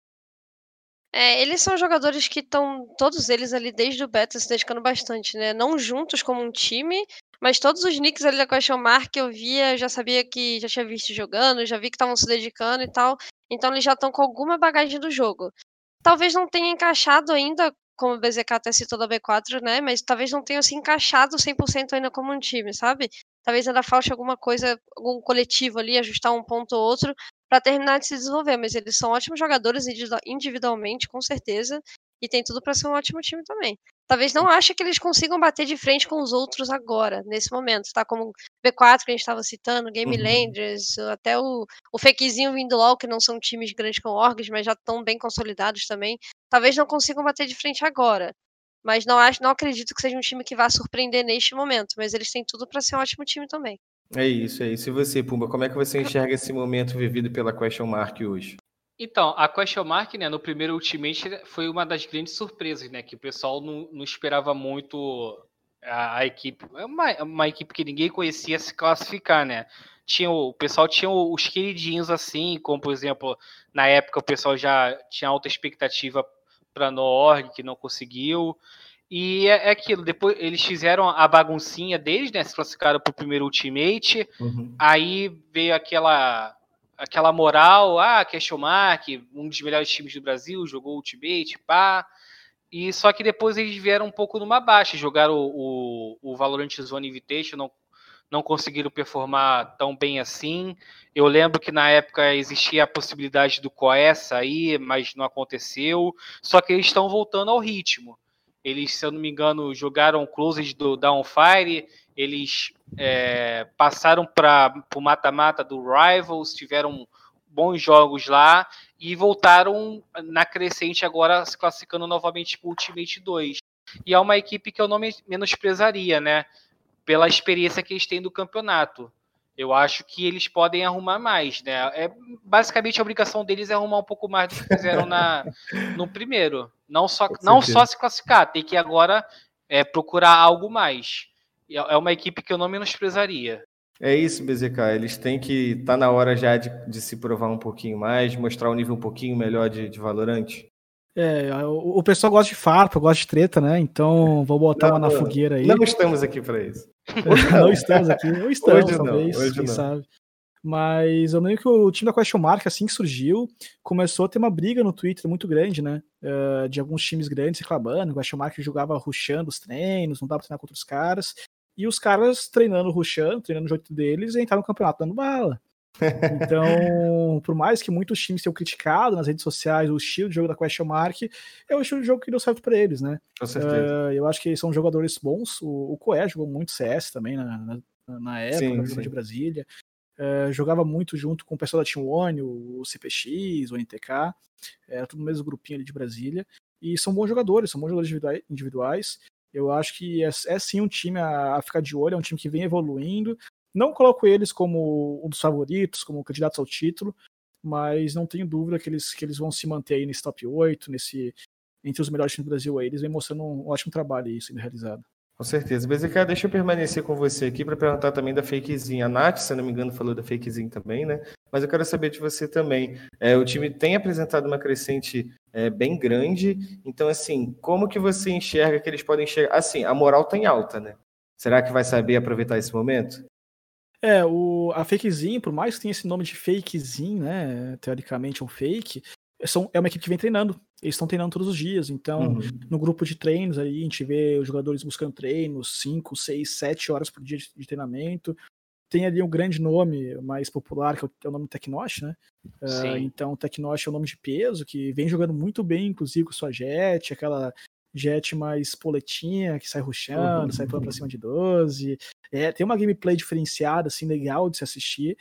É, eles são jogadores que estão, todos eles ali desde o beta se dedicando bastante, né? Não juntos como um time, mas todos os nicks ali da Question Mark eu via, já sabia que já tinha visto jogando, já vi que estavam se dedicando e tal. Então eles já estão com alguma bagagem do jogo. Talvez não tenha encaixado ainda como o BZK até citou da B4, né? Mas talvez não tenha se encaixado 100% ainda como um time, sabe? Talvez ainda falte alguma coisa, algum coletivo ali, ajustar um ponto ou outro para terminar de se desenvolver. Mas eles são ótimos jogadores individualmente, com certeza. E tem tudo para ser um ótimo time também. Talvez não ache que eles consigam bater de frente com os outros agora, nesse momento, tá? Como B4 que a gente estava citando, Game uhum. Landers, até o, o Fakezinho vindo LOL, que não são times grandes com orgs, mas já estão bem consolidados também. Talvez não consigam bater de frente agora. Mas não acho, não acredito que seja um time que vá surpreender neste momento. Mas eles têm tudo para ser um ótimo time também. É isso, é isso. E você, Pumba, como é que você enxerga esse momento vivido pela Question Mark hoje? Então, a Question Mark, né, no primeiro Ultimate foi uma das grandes surpresas, né, que o pessoal não, não esperava muito a, a equipe, é uma, uma, equipe que ninguém conhecia se classificar, né? Tinha o, o pessoal tinha os queridinhos assim, como por exemplo, na época o pessoal já tinha alta expectativa para Noorg, que não conseguiu. E é, é, aquilo, depois eles fizeram a baguncinha deles, né? Se classificaram para o primeiro Ultimate. Uhum. Aí veio aquela aquela moral, ah, question mark, um dos melhores times do Brasil, jogou Ultimate, pá. E só que depois eles vieram um pouco numa baixa, jogaram o, o, o Valorant Zone Invitation, não, conseguiram performar tão bem assim. Eu lembro que na época existia a possibilidade do Coé sair, mas não aconteceu. Só que eles estão voltando ao ritmo. Eles, se eu não me engano, jogaram closes do Downfire, eles é, passaram para o mata-mata do Rivals, tiveram bons jogos lá e voltaram na crescente agora se classificando novamente para o Ultimate 2. E é uma equipe que eu não menosprezaria, né? Pela experiência que eles têm do campeonato. Eu acho que eles podem arrumar mais, né? É, basicamente a obrigação deles é arrumar um pouco mais do que fizeram na, no primeiro. Não só, não só se classificar, tem que agora é, procurar algo mais. É, é uma equipe que eu não menosprezaria. É isso, BZK. Eles têm que. Tá na hora já de, de se provar um pouquinho mais, mostrar um nível um pouquinho melhor de, de Valorante. É, o, o, pessoal gosta de farpa, gosta de treta, né? Então vou botar não, uma na fogueira aí. Não estamos aqui para isso. Hoje *laughs* não. não estamos aqui. Ou estamos, Hoje talvez, não. Hoje quem não. sabe. Mas eu lembro que o time da Question Mark, assim que surgiu, começou a ter uma briga no Twitter muito grande, né? Uh, de alguns times grandes reclamando. O Question Mark jogava rushando os treinos, não dava pra treinar contra os caras. E os caras treinando rushando, treinando o jeito deles, entraram no campeonato dando bala. Então, por mais que muitos times tenham criticado nas redes sociais o estilo de jogo da Question Mark, é o estilo de jogo que deu certo para eles, né? Com certeza. Uh, eu acho que são jogadores bons. O, o Coé jogou muito CS também na, na, na época, sim, na de Brasília. Uh, jogava muito junto com o pessoal da Team One, o CPX, o NTK, era tudo no mesmo grupinho ali de Brasília. E são bons jogadores, são bons jogadores individuais. Eu acho que é, é sim um time a, a, ficar de olho, é um time que vem evoluindo. Não coloco eles como um dos favoritos, como candidatos ao título, mas não tenho dúvida que eles, que eles vão se manter aí nesse top 8, nesse, entre os melhores times do Brasil aí. Eles vêm mostrando um ótimo trabalho aí sendo realizado. Com certeza. BZK, deixa eu permanecer com você aqui para perguntar também da fakezinha. A Nath, se não me engano, falou da fakezinha também, né? Mas eu quero saber de você também. É, o time tem apresentado uma crescente é, bem grande. Então, assim, como que você enxerga que eles podem chegar? Assim, a moral está em alta, né? Será que vai saber aproveitar esse momento? É, o, a fakezinha, por mais que tenha esse nome de fakezinho, né? Teoricamente é um fake, são, é uma equipe que vem treinando. Eles estão treinando todos os dias. Então, uhum. no grupo de treinos aí, a gente vê os jogadores buscando treinos, 5, 6, 7 horas por dia de, de, treinamento. Tem ali um grande nome mais popular, que é o, é o nome Tecnosh, né? Uh, então, Tecnosh é um nome de peso, que vem jogando muito bem, inclusive, com sua Jet, aquela Jet mais poletinha, que sai ruxando, uhum. sai pulando pra cima de 12. É, tem uma gameplay diferenciada, assim, legal de se assistir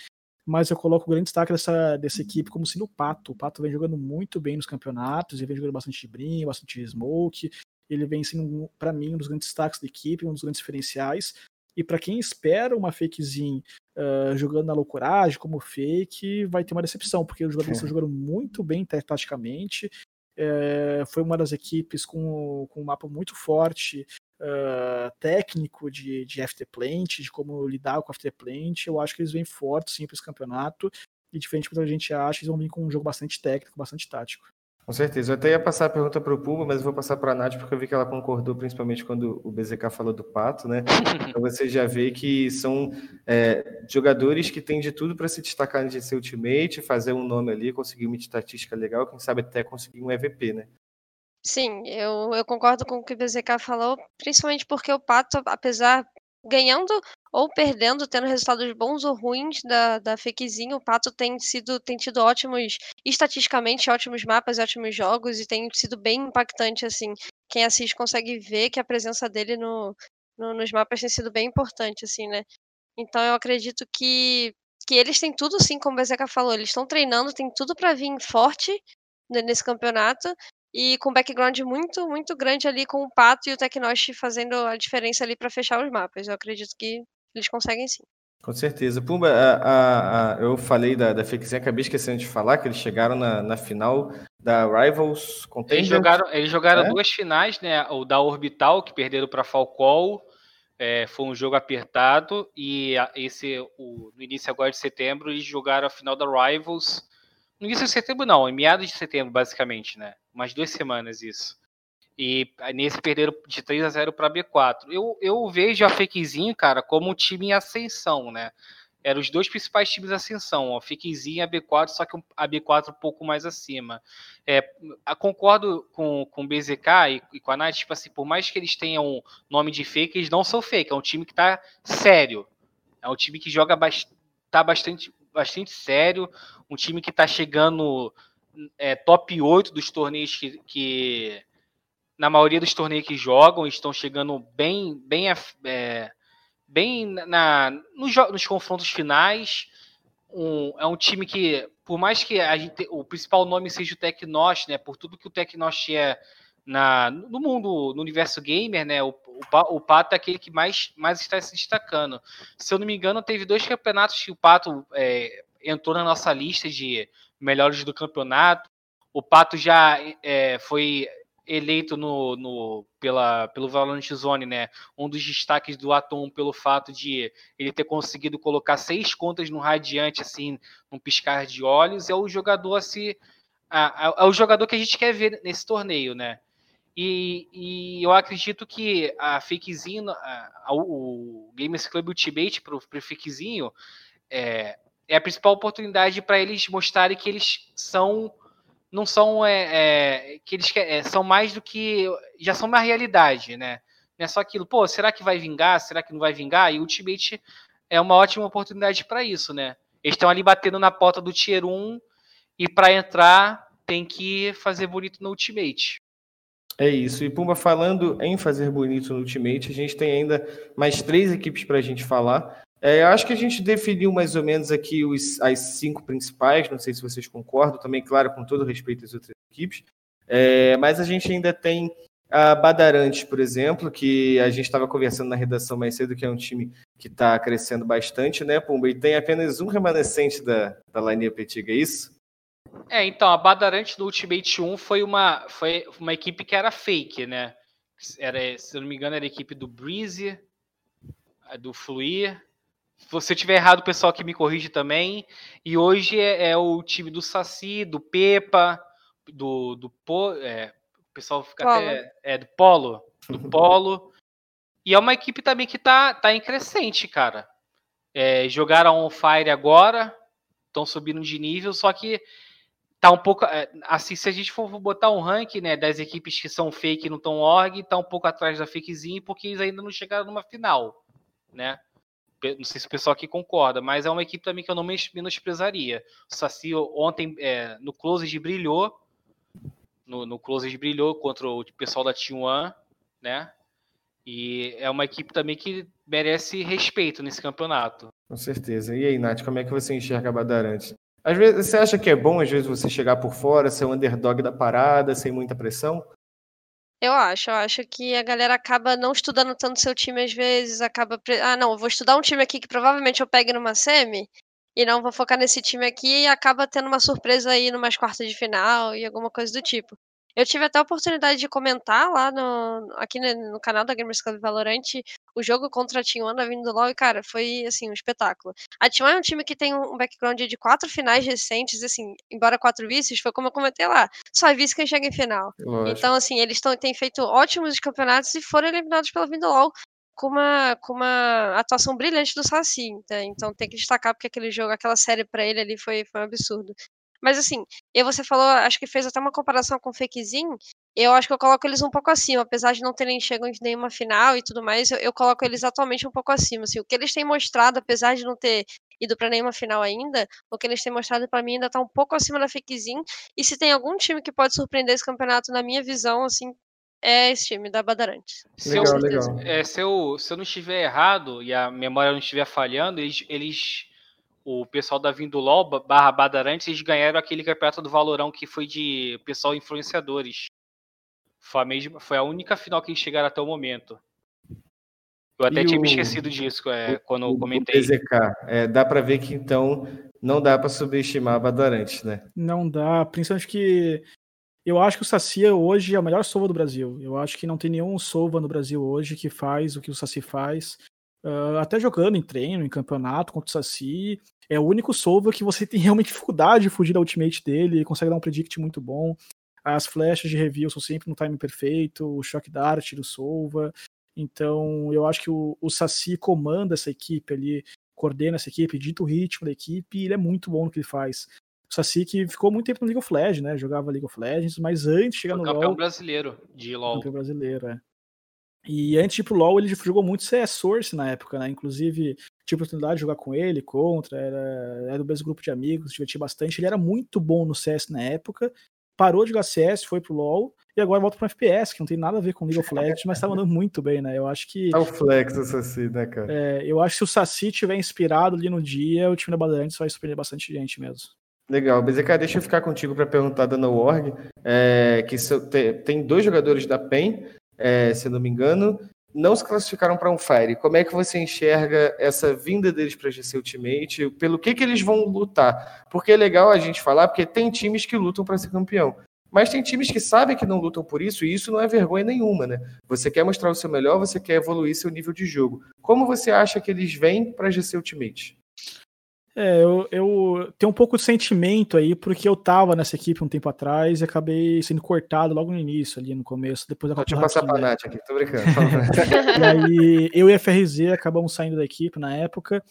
mas eu coloco o grande destaque dessa, dessa equipe como sendo o Pato. O Pato vem jogando muito bem nos campeonatos, ele vem jogando bastante brinco, bastante smoke, ele vem sendo, para mim, um dos grandes destaques da equipe, um dos grandes diferenciais. E para quem espera uma fakezinha uh, jogando na loucuragem como fake, vai ter uma decepção, porque os jogadores estão jogando muito bem taticamente. É, foi uma das equipes com, com um mapa muito forte, uh, técnico de, de FT Plant, de como lidar com a FT Plant, eu acho que eles vêm fortes sim para esse campeonato. E diferente do que a gente acha, eles vão vir com um jogo bastante técnico, bastante tático. Com certeza. Eu até ia passar a pergunta para o Puma, mas eu vou passar para a Nath, porque eu vi que ela concordou, principalmente quando o BZK falou do Pato, né? *laughs* Então você já vê que são é, jogadores que têm de tudo para se destacar no GC Ultimate, fazer um nome ali, conseguir uma estatística legal, quem sabe até conseguir um EVP, né? Sim, eu, eu concordo com o que o BZK falou, principalmente porque o Pato, apesar ganhando ou perdendo, tendo resultados bons ou ruins da, da fakezinha, o Pato tem sido tem tido ótimos, estatisticamente ótimos mapas, ótimos jogos e tem sido bem impactante assim. Quem assiste consegue ver que a presença dele no, no nos mapas tem sido bem importante assim, né? Então eu acredito que que eles têm tudo sim, como o BZK falou, eles estão treinando, tem tudo para vir forte nesse campeonato e com background muito, muito grande ali com o Pato e o Tecnosh fazendo a diferença ali para fechar os mapas. Eu acredito que eles conseguem sim. Com certeza. Pumba, a, a, a, eu falei da, da Fakezinha, acabei esquecendo de falar que eles chegaram na, na final da Rivals Contender. Eles jogaram, eles jogaram é? duas finais, né? O da Orbital, que perderam para Falcol. É, foi um jogo apertado. E esse, o, no início agora de setembro, eles jogaram a final da Rivals no início de setembro, não, em meados de setembro, basicamente, né? Umas duas semanas isso. E nesse perderam de 3 a 0 para B4. Eu, eu vejo a Fakezinho, cara, como um time em ascensão, né? Eram os dois principais times de ascensão, a Fakezinho e a B4, só que a B4 um pouco mais acima. É, concordo com, com o BZK e, e com a Nath, tipo assim, por mais que eles tenham nome de fake, eles não são fake, é um time que tá sério. É um time que joga bastante, tá bastante bastante sério, um time que está chegando é, top 8 dos torneios que, que, na maioria dos torneios que jogam, estão chegando bem, bem, é, bem na, nos, nos confrontos finais. Um, é um time que, por mais que gente, o principal nome seja o Tecnos, né, por tudo que o Tecnos é na, no mundo, no universo gamer, né, o, o, o Pato é aquele que mais, mais está se destacando. Se eu não me engano, teve dois campeonatos que o Pato é, entrou na nossa lista de melhores do campeonato. O Pato já é, foi eleito no, no, pela, pelo Valorant Zone, né? Um dos destaques do Atom pelo fato de ele ter conseguido colocar seis contas no Radiante, assim, num piscar de olhos. É o jogador assim. É, é o jogador que a gente quer ver nesse torneio, né? E, e, eu acredito que a fakezinho, a, a, o Gamers Club Ultimate para o fakezinho é, é, a principal oportunidade para eles mostrarem que eles são não são é, é, que eles é, são mais do que já são uma realidade, né? Não é só aquilo, pô, será que vai vingar? Será que não vai vingar? E Ultimate é uma ótima oportunidade para isso, né? Eles estão ali batendo na porta do Tier 1 e para entrar tem que fazer bonito no Ultimate. É isso. E Pumba, falando em fazer bonito no Ultimate, a gente tem ainda mais três equipes para a gente falar. É, eu acho que a gente definiu mais ou menos aqui os, as cinco principais, não sei se vocês concordam, também, claro, com todo respeito às outras equipes. É, mas a gente ainda tem a Badarantes, por exemplo, que a gente estava conversando na redação mais cedo, que é um time que está crescendo bastante, né, Pumba? E tem apenas um remanescente da, da linha antiga, é isso? É, então, a Badarante do Ultimate 1 foi uma, foi uma equipe que era fake, né? Era, se não me engano, era a equipe do Breeze, do Fluir. Se você tiver errado, o pessoal que me corrige também. E hoje é, é o time do Saci, do Pepa, do, do po, é, o pessoal fica Polo. até. É, do Polo. *laughs* Do Polo. E é uma equipe também que tá, tá em crescente, cara. É, jogaram on fire agora, estão subindo de nível, só que tá um pouco. É, assim, se a gente for botar um ranking né, das equipes que são fake e não estão org, tá um pouco atrás da fakezinha, porque eles ainda não chegaram numa final. Né? Não sei se o pessoal aqui concorda, mas é uma equipe também que eu não menosprezaria. O Saci ontem é, no Closed brilhou. No, no Closed brilhou contra o pessoal da T1, né? E é uma equipe também que merece respeito nesse campeonato. Com certeza. E aí, Nath, como é que você enxerga a Badarante? Às vezes, você acha que é bom, às vezes, você chegar por fora, ser o underdog da parada, sem muita pressão? Eu acho, eu acho que a galera acaba não estudando tanto seu time às vezes, acaba. Ah, não, vou estudar um time aqui que provavelmente eu pegue numa semi, e não vou focar nesse time aqui, e acaba tendo uma surpresa aí numas quartas de final e alguma coisa do tipo. Eu tive até a oportunidade de comentar lá no, aqui no, canal da Gamers Club Valorant o jogo contra a T1 da vindo do LoL e, cara, foi, assim, um espetáculo. A T1 é um time que tem um background de quatro finais recentes, assim, embora quatro vices, foi como eu comentei lá, só é vice quem chega em final. Lógico. Então, assim, eles tão, têm feito ótimos campeonatos e foram eliminados pela vindo do LoL com uma, com uma atuação brilhante do Saci. Tá? Então tem que destacar porque aquele jogo, aquela série para ele ali foi, foi um absurdo. Mas assim, e você falou, acho que fez até uma comparação com o Fakezinho. Eu acho que eu coloco eles um pouco acima, apesar de não terem chegado em nenhuma final e tudo mais, eu, eu, coloco eles atualmente um pouco acima. Assim, o que eles têm mostrado, apesar de não ter ido para nenhuma final ainda, o que eles têm mostrado para mim ainda tá um pouco acima da Fakezinho. E se tem algum time que pode surpreender esse campeonato, na minha visão, assim, é esse time da Badarantes. Legal, se eu, legal. É, se, eu, se eu não estiver errado e a memória não estiver falhando, eles, eles o pessoal da Vindulol barra Badarantes, eles ganharam aquele campeonato do Valorão que foi de pessoal influenciadores. Foi a, mesma, foi a única final que eles chegaram até o momento. Eu até e tinha o, me esquecido disso é, o, quando eu comentei. O PZK, é, dá para ver que então não dá para subestimar a Badarantes, né? Não dá, principalmente que eu acho que o Saci hoje é o melhor sova do Brasil. Eu acho que não tem nenhum sova no Brasil hoje que faz o que o Saci faz. Uh, até jogando em treino, em campeonato contra o Saci, é o único Sova que você tem realmente dificuldade de fugir da ultimate dele, ele consegue dar um predict muito bom. As flechas de review são sempre no time perfeito, o shock dart do Sova. Então, eu acho que o, o Saci comanda essa equipe ali, coordena essa equipe, dita o ritmo da equipe, e ele é muito bom no que ele faz. O Saci que ficou muito tempo no League of Legends, né? Jogava League of Legends, mas antes de chegar no campeão LoL... brasileiro de LoL. Campeão brasileiro, é. E antes de ir pro LoL, ele jogou muito CS Source na época, né? Inclusive, tive a oportunidade de jogar com ele, contra, era, era do mesmo grupo de amigos, diverti bastante. Ele era muito bom no CS na época, parou de jogar CS, foi pro LoL, e agora volta pro FPS, que não tem nada a ver com League of Legends, mas tá mandando muito bem, né? Eu acho que. É o flex do Saci, né, cara? É, eu acho que se o Saci tiver inspirado ali no dia, o time da Bandeirantes vai surpreender bastante gente mesmo. Legal. BZK, deixa eu ficar contigo para perguntar da No Org, é, que tem dois jogadores da PEN, é, se não me engano, não se classificaram para um Fire. Como é que você enxerga essa vinda deles para GC Ultimate? Pelo que, que eles vão lutar? Porque é legal a gente falar, porque tem times que lutam para ser campeão. Mas tem times que sabem que não lutam por isso, e isso não é vergonha nenhuma, né? Você quer mostrar o seu melhor, você quer evoluir seu nível de jogo. Como você acha que eles vêm para GC Ultimate? É, eu, eu, tenho um pouco de sentimento aí, porque eu tava nessa equipe um tempo atrás e acabei sendo cortado logo no início, ali no começo. Depois da Deixa eu passar pra Nath aqui, tô brincando. *laughs* *laughs* e aí, eu e a FRZ acabamos saindo da equipe na época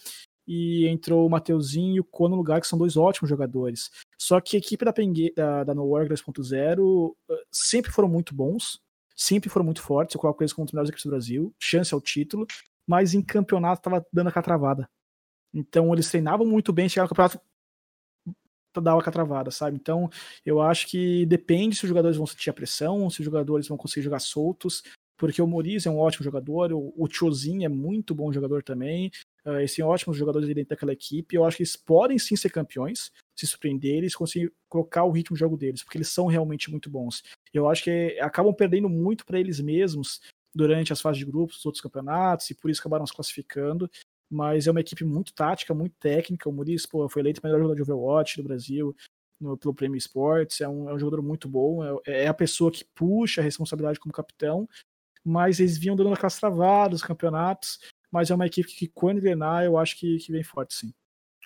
e entrou o Mateuzinho e o Kono no lugar, que são dois ótimos jogadores. Só que a equipe da, Pengue, da, da No War 2.0 eh, sempre foram muito bons, sempre foram muito fortes. Eu coloco eles como uma das melhores equipes do Brasil, chance ao título, mas em campeonato tava dando aquela travada Então eles treinavam muito bem, chegaram no campeonato dar uma travada, sabe? Então, eu acho que depende se os jogadores vão sentir a pressão, se os jogadores vão conseguir jogar soltos, porque o Moriz é um ótimo jogador, o, o Chozin é muito bom jogador também, uh, eles têm ótimos jogadores dentro daquela equipe, eu acho que eles podem sim ser campeões, se surpreender, eles conseguem colocar o ritmo de jogo deles, porque eles são realmente muito bons. Eu acho que acabam perdendo muito para eles mesmos durante as fases de grupos dos outros campeonatos, e por isso acabaram se classificando, mas é uma equipe muito tática, muito técnica. O Muriz pô, foi eleito o melhor jogador de Overwatch do Brasil no, pelo Prêmio Sports. É um, é um jogador muito bom, é, é, a pessoa que puxa a responsabilidade como capitão. Mas eles vinham dando aquelas travadas nos campeonatos. Mas é uma equipe que, quando engrenar, eu acho que, que vem forte, sim.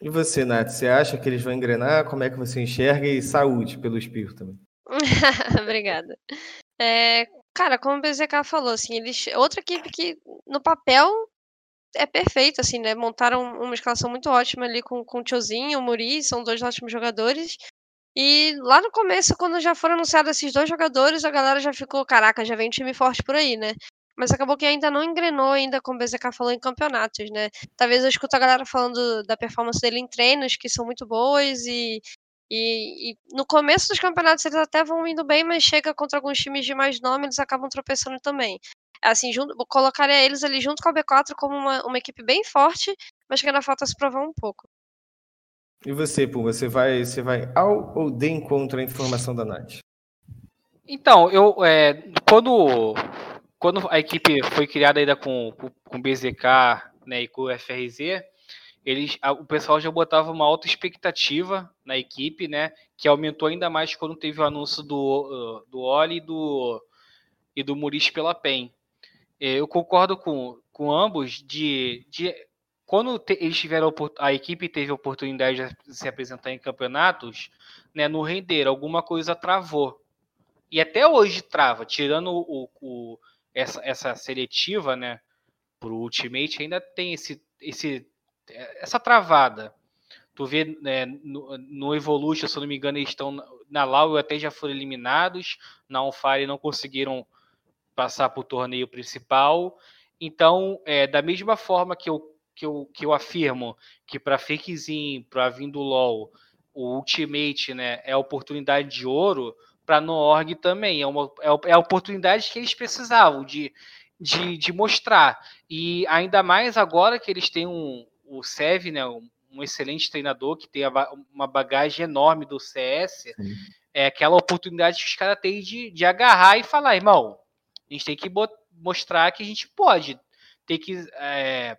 E você, Nath, você acha que eles vão engrenar? Como é que você enxerga? E saúde pelo espírito também. *laughs* Obrigada. É, cara, como o BZK falou, assim, eles, outra equipe que no papel é perfeito, assim, né? Montaram uma escalação muito ótima ali com, com o Tiozinho, o Muri, são dois ótimos jogadores. E lá no começo, quando já foram anunciados esses dois jogadores, a galera já ficou, caraca, já vem um time forte por aí, né? Mas acabou que ainda não engrenou, ainda como o BZK falou, em campeonatos, né? Talvez eu escuto a galera falando da performance dele em treinos, que são muito boas, e, e, e, no começo dos campeonatos eles até vão indo bem, mas chega contra alguns times de mais nome, eles acabam tropeçando também assim, junto, colocaria eles ali junto com a B4 como uma, uma equipe bem forte, mas que ainda falta se provar um pouco. E você, Pum, você vai, você vai ao ou de encontro à informação da Nath? Então, eu é, quando, quando a equipe foi criada ainda com, com BZK né, e com o FRZ, eles, o pessoal já botava uma alta expectativa na equipe, né? Que aumentou ainda mais quando teve o anúncio do, do Oli e do, e do Muris pela PEN. É, eu concordo com, com ambos de, de quando te, eles tiveram a equipe teve a oportunidade de se apresentar em campeonatos, né, no render alguma coisa travou e até hoje trava, tirando o, o essa, essa seletiva, né, para o Ultimate ainda tem esse, esse essa travada. Tu vê né, no, no Evolution, se não me engano, eles estão na Lau até já foram eliminados, na Onfire não conseguiram passar para o torneio principal. Então, é, da mesma forma que eu, que eu, que eu afirmo que para Fakezinho, para Vindo LOL, o Ultimate né, é oportunidade de ouro, para Noorg também. É, uma, é, é a oportunidade que eles precisavam de, de, de mostrar. E ainda mais agora que eles têm um, o Sev, né, um, um excelente treinador que tem a, uma bagagem enorme do CS. Sim. É aquela oportunidade que os caras têm de, de agarrar e falar, irmão, a gente tem que mostrar que a gente pode. Tem que. É,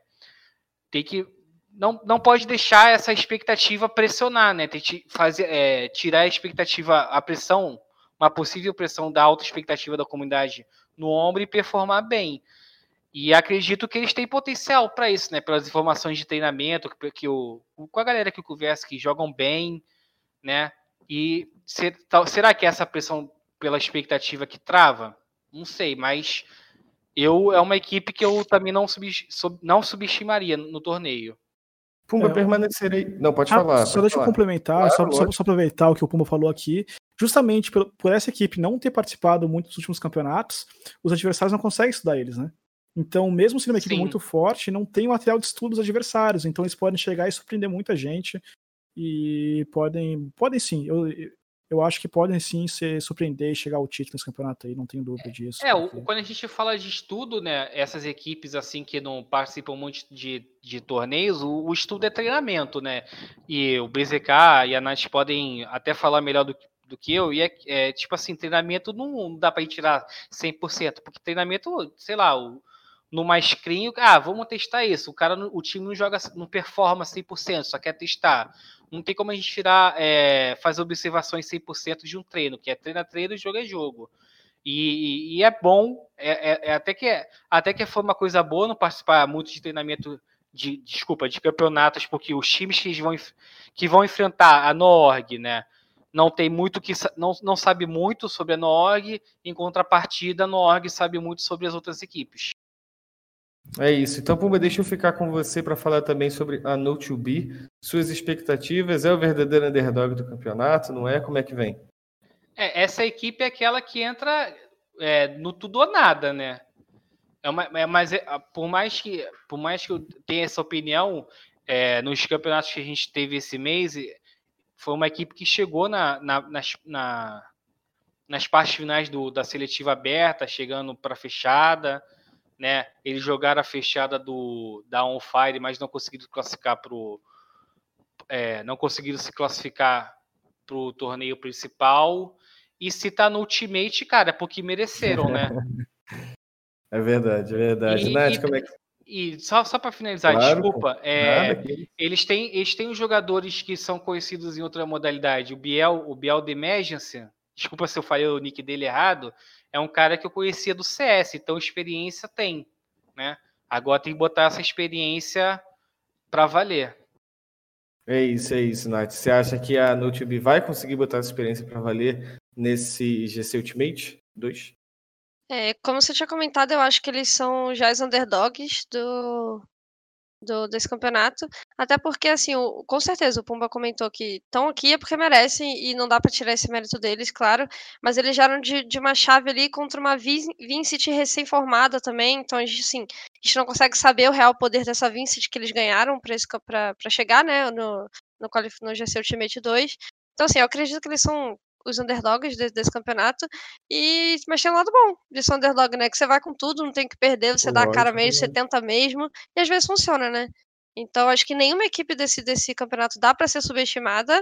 tem que. Não, não pode deixar essa expectativa pressionar, né? Tem que fazer, é, tirar a expectativa, a pressão, uma possível pressão da alta expectativa da comunidade no ombro e performar bem. E acredito que eles têm potencial para isso, né? Pelas informações de treinamento, que, que o, com a galera que conversa, que jogam bem, né? E ser, será que é essa pressão pela expectativa que trava? Não sei, mas eu é uma equipe que eu também não, sub, sub, não subestimaria no torneio. Pumba é, permanecerei. Não, pode ah, falar. Só pode deixa falar. eu complementar, claro, só, só, só, aproveitar o que o Pumba falou aqui. Justamente por, por, essa equipe não ter participado muito dos últimos campeonatos, os adversários não conseguem estudar eles, né? Então, mesmo sendo uma equipe Sim. muito forte, não tem material de estudo dos adversários. Então, eles podem chegar e surpreender muita gente. E podem, podem sim. Eu, eu acho que podem sim se surpreender e chegar ao título nesse campeonato aí, não tenho dúvida disso. É, porque... quando a gente fala de estudo, né, essas equipes assim que não participam muito de, de torneios, o, o estudo é treinamento, né? E o BZK e a Nath podem até falar melhor do, do que eu, e é, é tipo assim, treinamento não, não dá para tirar 100%, porque treinamento, sei lá, o, no mais crinho, ah, vamos testar isso. O cara, o time não joga, não performa 100%, só quer testar. Não tem como a gente tirar, é, fazer observações 100% de um treino, que é treino a treino, jogo é jogo. E, e é bom, é, é, é, até que até que foi uma coisa boa não participar muito de treinamento de desculpa de campeonatos, porque os times que vão que vão enfrentar a Norg, né, não tem muito que não, não sabe muito sobre a Norg, em contrapartida a Norg sabe muito sobre as outras equipes. É isso. Então, Pumba, deixa eu ficar com você para falar também sobre a No2B. Suas expectativas, é o verdadeiro underdog do campeonato, não é? Como é que vem? É, essa equipe é aquela que entra é, no tudo ou nada, né? É uma, é, mas é, por, mais que, por mais que eu tenha essa opinião, é, nos campeonatos que a gente teve esse mês, foi uma equipe que chegou na, na, nas, na, nas partes finais do, da seletiva aberta, chegando para fechada, né? Eles jogaram a fechada do da On Fire, mas não conseguiram classificar para é, não conseguiram se classificar para o torneio principal. E se tá no Ultimate, cara, é porque mereceram, né? *laughs* É verdade, é verdade. E, Nath, e, como é que... e só, só para finalizar, Claro, desculpa, é, eles têm eles têm os jogadores que são conhecidos em outra modalidade. O Biel, o Biel de Emergency, desculpa se eu falei o nick dele errado, é um cara que eu conhecia do CS, então experiência tem, né? Agora tem que botar essa experiência para valer. É isso, é isso, Nath. Você acha que a NoTube vai conseguir botar essa experiência para valer nesse GC Ultimate 2? É, como você tinha comentado, eu acho que eles são já os underdogs do, do, desse campeonato. Até porque, assim, o- com certeza, o Pumba comentou que estão aqui é porque merecem e não dá pra tirar esse mérito deles, claro. Mas eles já eram de, de uma chave ali contra uma Vin- Vincent recém-formada também. Então, a gente, assim, a gente não consegue saber o real poder dessa Vincent que eles ganharam pra chegar, né, no, no, no GC Ultimate 2. Então, assim, eu acredito que eles são os underdogs de- desse campeonato. E, mas tem um lado bom de ser underdog, né? Que você vai com tudo, não tem que perder, você dá a cara Lógico, mesmo, você lógico. tenta mesmo, e às vezes funciona, né? Então, acho que nenhuma equipe desse, desse campeonato dá pra ser subestimada.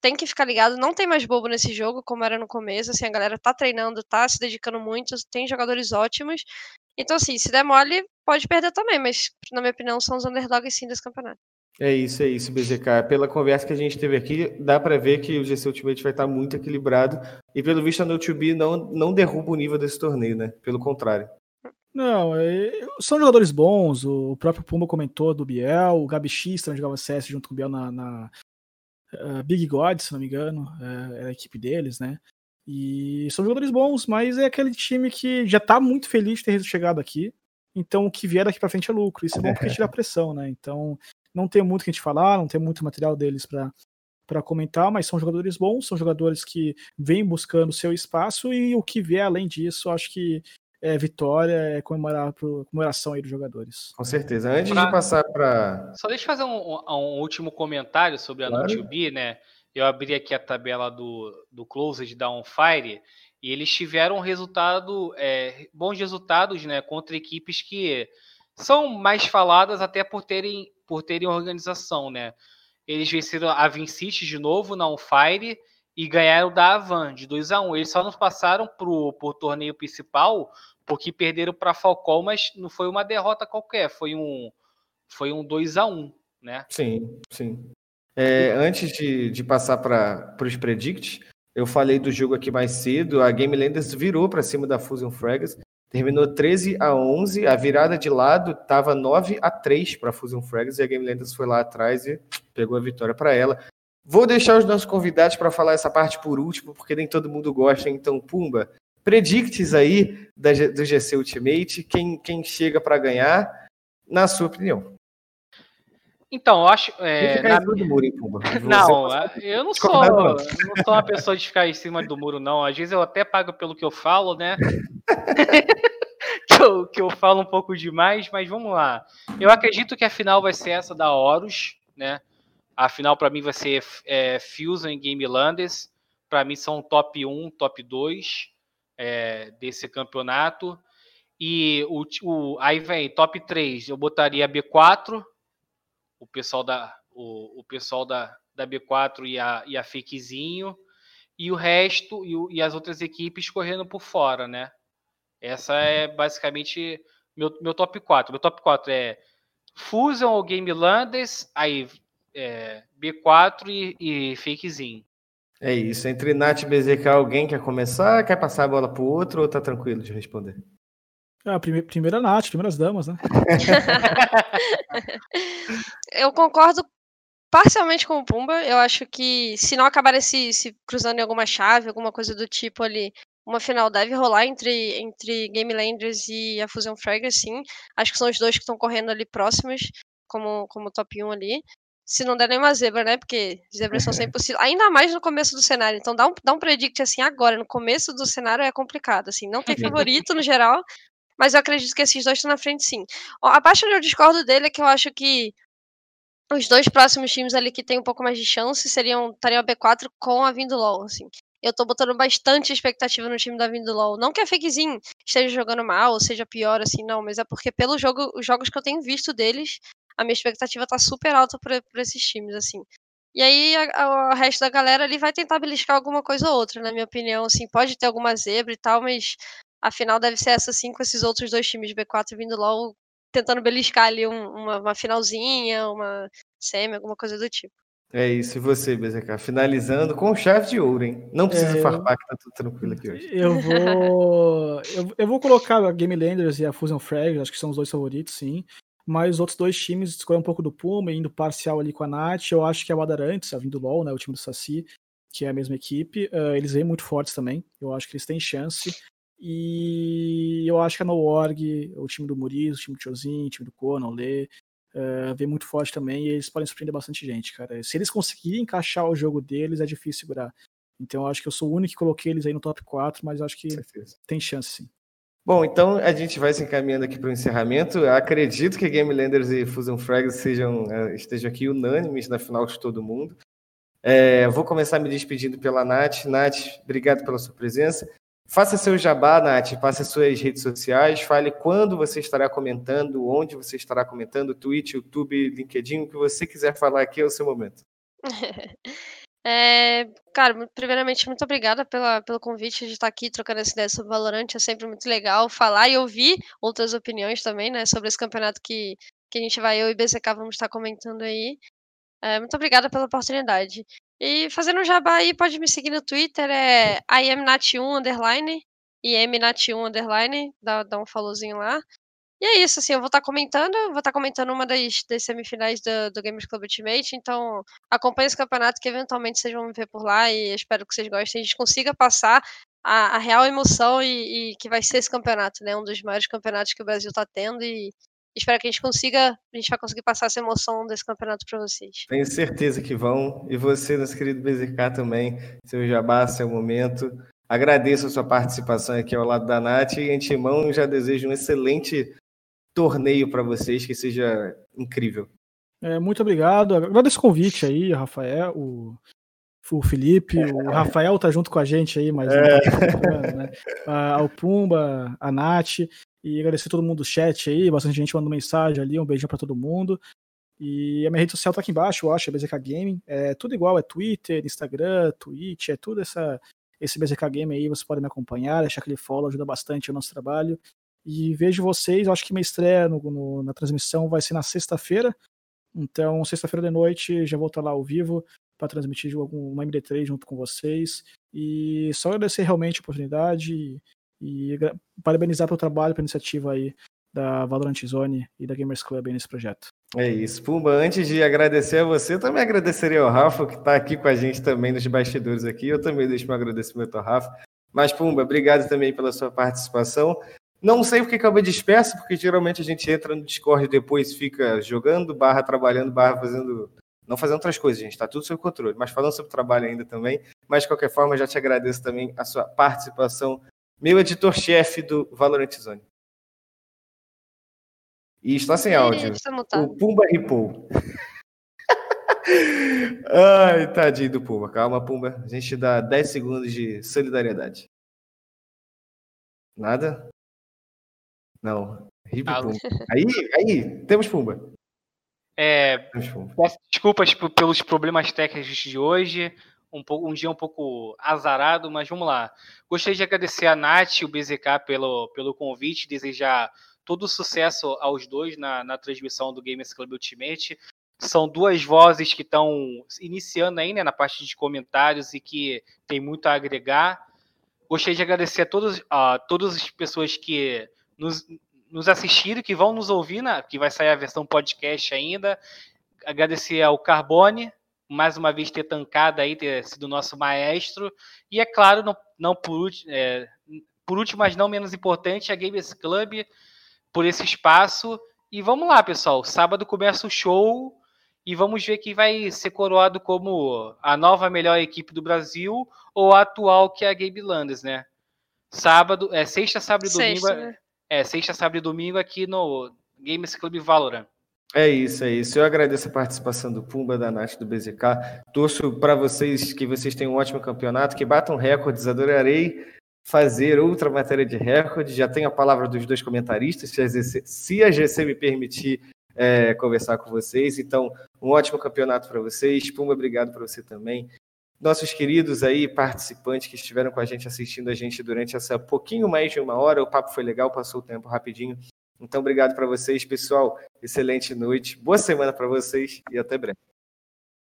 Tem que ficar ligado, não tem mais bobo nesse jogo, como era no começo. Assim, a galera tá treinando, tá se dedicando muito, tem jogadores ótimos. Então, assim, se der mole, pode perder também, mas, na minha opinião, são os underdogs sim desse campeonato. É isso, é isso, BZK. Pela conversa que a gente teve aqui, dá para ver que o GC Ultimate vai estar muito equilibrado. E pelo visto, a NoTube não, não derruba o nível desse torneio, né? Pelo contrário. Não, é- são jogadores bons. O próprio Pumba comentou do Biel, o Gabi X também jogava CS junto com o Biel na, na, eh, Big God, se não me engano, eh, era a equipe deles, né? E são jogadores bons, mas é aquele time que já tá muito feliz de ter chegado aqui. Então o que vier daqui pra frente é lucro. Isso é bom porque tira a pressão, né? Então não tem muito o que a gente falar, não tem muito material deles pra para comentar, mas são jogadores bons, são jogadores que vêm buscando seu espaço e o que vier além disso, acho que é vitória, é comemorar pro, comemoração aí dos jogadores. Com certeza. Antes Pra- de passar para. Só deixa eu fazer um, um- último comentário sobre a Claro. NoTube, né? Eu abri aqui a tabela do, do Closed da On Fire e eles tiveram um resultado, é, bons resultados, né? Contra equipes que são mais faladas até por terem, por terem organização, né? Eles venceram a Vincite de novo na On Fire e ganharam da Avan de 2 a 1 Eles só não passaram pro, pro torneio principal porque perderam para Falcão, mas não foi uma derrota qualquer, foi um foi um 2 a 1 né? Sim, sim. É, antes de, de passar para os predicts, eu falei do jogo aqui mais cedo. A Game Landers virou para cima da Fusion Fragas, terminou 13 a 11. A virada de lado estava 9 a 3 para a Fusion Fragas e a Game Landers foi lá atrás e pegou a vitória para ela. Vou deixar os nossos convidados para falar essa parte por último, porque nem todo mundo gosta. Então, Pumba, predicts aí da, do GC Ultimate, quem, quem chega para ganhar, na sua opinião. Então, eu acho. É, na- em cima do muro, hein, Pumba? Não, eu não sou, não sou uma pessoa de ficar em cima do muro, não. Às vezes eu até pago pelo que eu falo, né? *laughs* que, eu, que eu falo um pouco demais, mas vamos lá. Eu acredito que a final vai ser essa da Horus, né? A final para mim vai ser é, Fusion e Game Landers. Para mim são top 1, top 2 é, desse campeonato. E o, o, aí vem top 3, eu botaria B4, o pessoal da, o, o pessoal da, da B4 e a, e a Fakezinho, e o resto e, o- e as outras equipes correndo por fora, né? Essa é basicamente meu, meu top 4. Meu top 4 é Fusion ou Game Landers, aí é, B4 e, e Fakezinho. É isso. Entre Nath e BZK, alguém quer começar? Quer passar a bola pro outro ou tá tranquilo de responder? Ah, prime primeira Nath, primeiras damas, né? *laughs* Eu concordo parcialmente com o Pumba. Eu acho que se não acabar se, se cruzando em alguma chave, alguma coisa do tipo ali, uma final deve rolar entre, entre Game Landers e a Fusion Fragger, sim. Acho que são os dois que estão correndo ali próximos, como, como top 1 ali. Se não der nenhuma zebra, né? Porque zebras são sempre possíveis. Ainda mais no começo do cenário. Então dá um, dá um predict assim agora. No começo do cenário é complicado. Assim, não tem favorito no geral. Mas eu acredito que esses dois estão na frente, sim. A parte onde eu discordo dele é que eu acho que os dois próximos times ali que tem um pouco mais de chance seriam estariam a B4 com a Vindulol, assim. Eu tô botando bastante expectativa no time da Vindulol. Não que a Fakezinho esteja jogando mal, ou seja pior, assim, não, mas é porque pelo jogo, os jogos que eu tenho visto deles, a minha expectativa tá super alta por, por esses times, assim. E aí o resto da galera ali vai tentar beliscar alguma coisa ou outra, na minha opinião, assim, pode ter alguma zebra e tal, mas a final deve ser essa sim com esses outros dois times de B4 vindo logo tentando beliscar ali um, uma, uma, finalzinha, uma semi, alguma coisa do tipo. É isso, e você, BZK? Finalizando com chave de ouro, hein? Não precisa é, farpar, que tá tudo tranquilo aqui hoje. Eu vou. eu, eu, vou colocar a Game Landers e a Fusion Frag, acho que são os dois favoritos, sim. Mas os outros dois times escolheram um pouco do Puma, indo parcial ali com a Nath. Eu acho que a Wadarantes, a vindo do LoL, né, o time do Saci, que é a mesma equipe, uh, eles vêm muito fortes também. Eu acho que eles têm chance. E eu acho que a No Org, o time do Muriz, o time do Chozin, o time do Conan, o Lê, uh, vem muito forte também e eles podem surpreender bastante gente, cara. Se eles conseguirem encaixar o jogo deles, é difícil segurar. Então eu acho que eu sou o único que coloquei eles aí no top 4, mas eu acho que tem chance sim. Bom, então a gente vai se encaminhando aqui para o encerramento. Eu acredito que Game Landers e Fusion Frags sejam, uh, estejam aqui unânimes na final de todo mundo. É, vou começar me despedindo pela Nath. Nath, obrigado pela sua presença. Faça seu jabá, Nath, passe suas redes sociais, fale quando você estará comentando, onde você estará comentando, Twitch, YouTube, LinkedIn, o que você quiser falar aqui é o seu momento. *laughs* É, cara, primeiramente, muito obrigada pela, pelo convite de estar aqui trocando essa ideia sobre Valorant. É sempre muito legal falar e ouvir outras opiniões também, né, sobre esse campeonato que, que a gente vai, eu e BZK, vamos estar comentando aí. É, muito obrigada pela oportunidade. E fazendo um jabá aí, pode me seguir no Twitter, é imnat1 underline, imnat1 underline, dá, dá um followzinho lá. E é isso, assim, eu vou estar tá comentando, vou estar tá comentando uma das, das semifinais do, do Gamers Club Ultimate, então acompanhe esse campeonato que eventualmente vocês vão me ver por lá e espero que vocês gostem, a gente consiga passar a, a real emoção e, e, que vai ser esse campeonato, né, um dos maiores campeonatos que o Brasil está tendo e espero que a gente consiga, a gente vai conseguir passar essa emoção desse campeonato para vocês. Tenho certeza que vão, e você, nosso querido BZK também, seu jabá, seu momento, agradeço a sua participação aqui ao lado da Nath e antemão já desejo um excelente torneio para vocês que seja incrível. É, muito obrigado. Agradeço o convite aí, Rafael, o, o Felipe, é. o Rafael tá junto com a gente aí, mas é. né? *laughs* ao Pumba, a Nath, e agradecer todo mundo do chat aí, bastante gente mandando mensagem ali, um beijão para todo mundo. E a minha rede social tá aqui embaixo, eu acho, é BZK Gaming. É tudo igual, é Twitter, Instagram, Twitch, é tudo essa, esse BZK Game aí, você pode me acompanhar, deixar aquele follow, ajuda bastante o nosso trabalho. E vejo vocês, acho que minha estreia no, no, na transmissão vai ser na sexta-feira. Então, sexta-feira de noite, já vou estar lá ao vivo para transmitir uma MD3 junto com vocês. E só agradecer realmente a oportunidade e, parabenizar pelo trabalho, pela iniciativa aí da Valorant Zone e da Gamers Club nesse projeto. É isso. Pumba, antes de agradecer a você, também agradeceria ao Rafa, que está aqui com a gente também nos bastidores aqui. Eu também deixo meu agradecimento ao Rafa. Mas, Pumba, obrigado também pela sua participação. Não sei porque acabei disperso, porque geralmente a gente entra no Discord e depois fica jogando, barra trabalhando, barra fazendo. Não fazendo outras coisas, gente, está tudo sob controle. Mas falando sobre trabalho ainda também. Mas de qualquer forma, já te agradeço também a sua participação, meu editor-chefe do Valorant Zone. E está sem áudio. O Pumba ripou. *laughs* Ai, tadinho do Pumba. Calma, Pumba. A gente dá 10 segundos de solidariedade. Nada? Não. Hip ah, Pumba. Aí, aí, temos Pumba. É, temos Pumba. Desculpas pelos problemas técnicos de hoje. Um, um dia um pouco azarado, mas vamos lá. Gostaria de agradecer a Nath e o BZK pelo, pelo convite, desejar todo sucesso aos dois na, na transmissão do Gamers Club Ultimate. São duas vozes que estão iniciando aí né, na parte de comentários e que tem muito a agregar. Gostaria de agradecer a, todos, a todas as pessoas que nos, nos assistiram, que vão nos ouvir, né, que vai sair a versão podcast ainda. Agradecer ao Carbone, mais uma vez ter tancado aí, ter sido nosso maestro. E é claro, não, não por, é, por último, mas não menos importante, a Gamers Club por esse espaço. E vamos lá, pessoal. Sábado começa o show e vamos ver quem vai ser coroado como a nova melhor equipe do Brasil ou a atual que é a Gabe Landers, né? Sábado, é sexta, sábado e domingo. Sexta, né? É, sexta, sábado e domingo aqui no Games Club Valorant. É isso, é isso. Eu agradeço a participação do Pumba, da Nath, do BZK. Torço para vocês que vocês tenham um ótimo campeonato, que batam recordes. Adorarei fazer outra matéria de recorde. Já tenho a palavra dos dois comentaristas, se a GC, se a GC me permitir é, conversar com vocês. Então, um ótimo campeonato para vocês. Pumba, obrigado para você também. Nossos queridos aí, participantes que estiveram com a gente assistindo a gente durante essa pouquinho mais de uma hora. O papo foi legal, passou o tempo rapidinho. Então, obrigado para vocês, pessoal. Excelente noite, boa semana para vocês e até breve.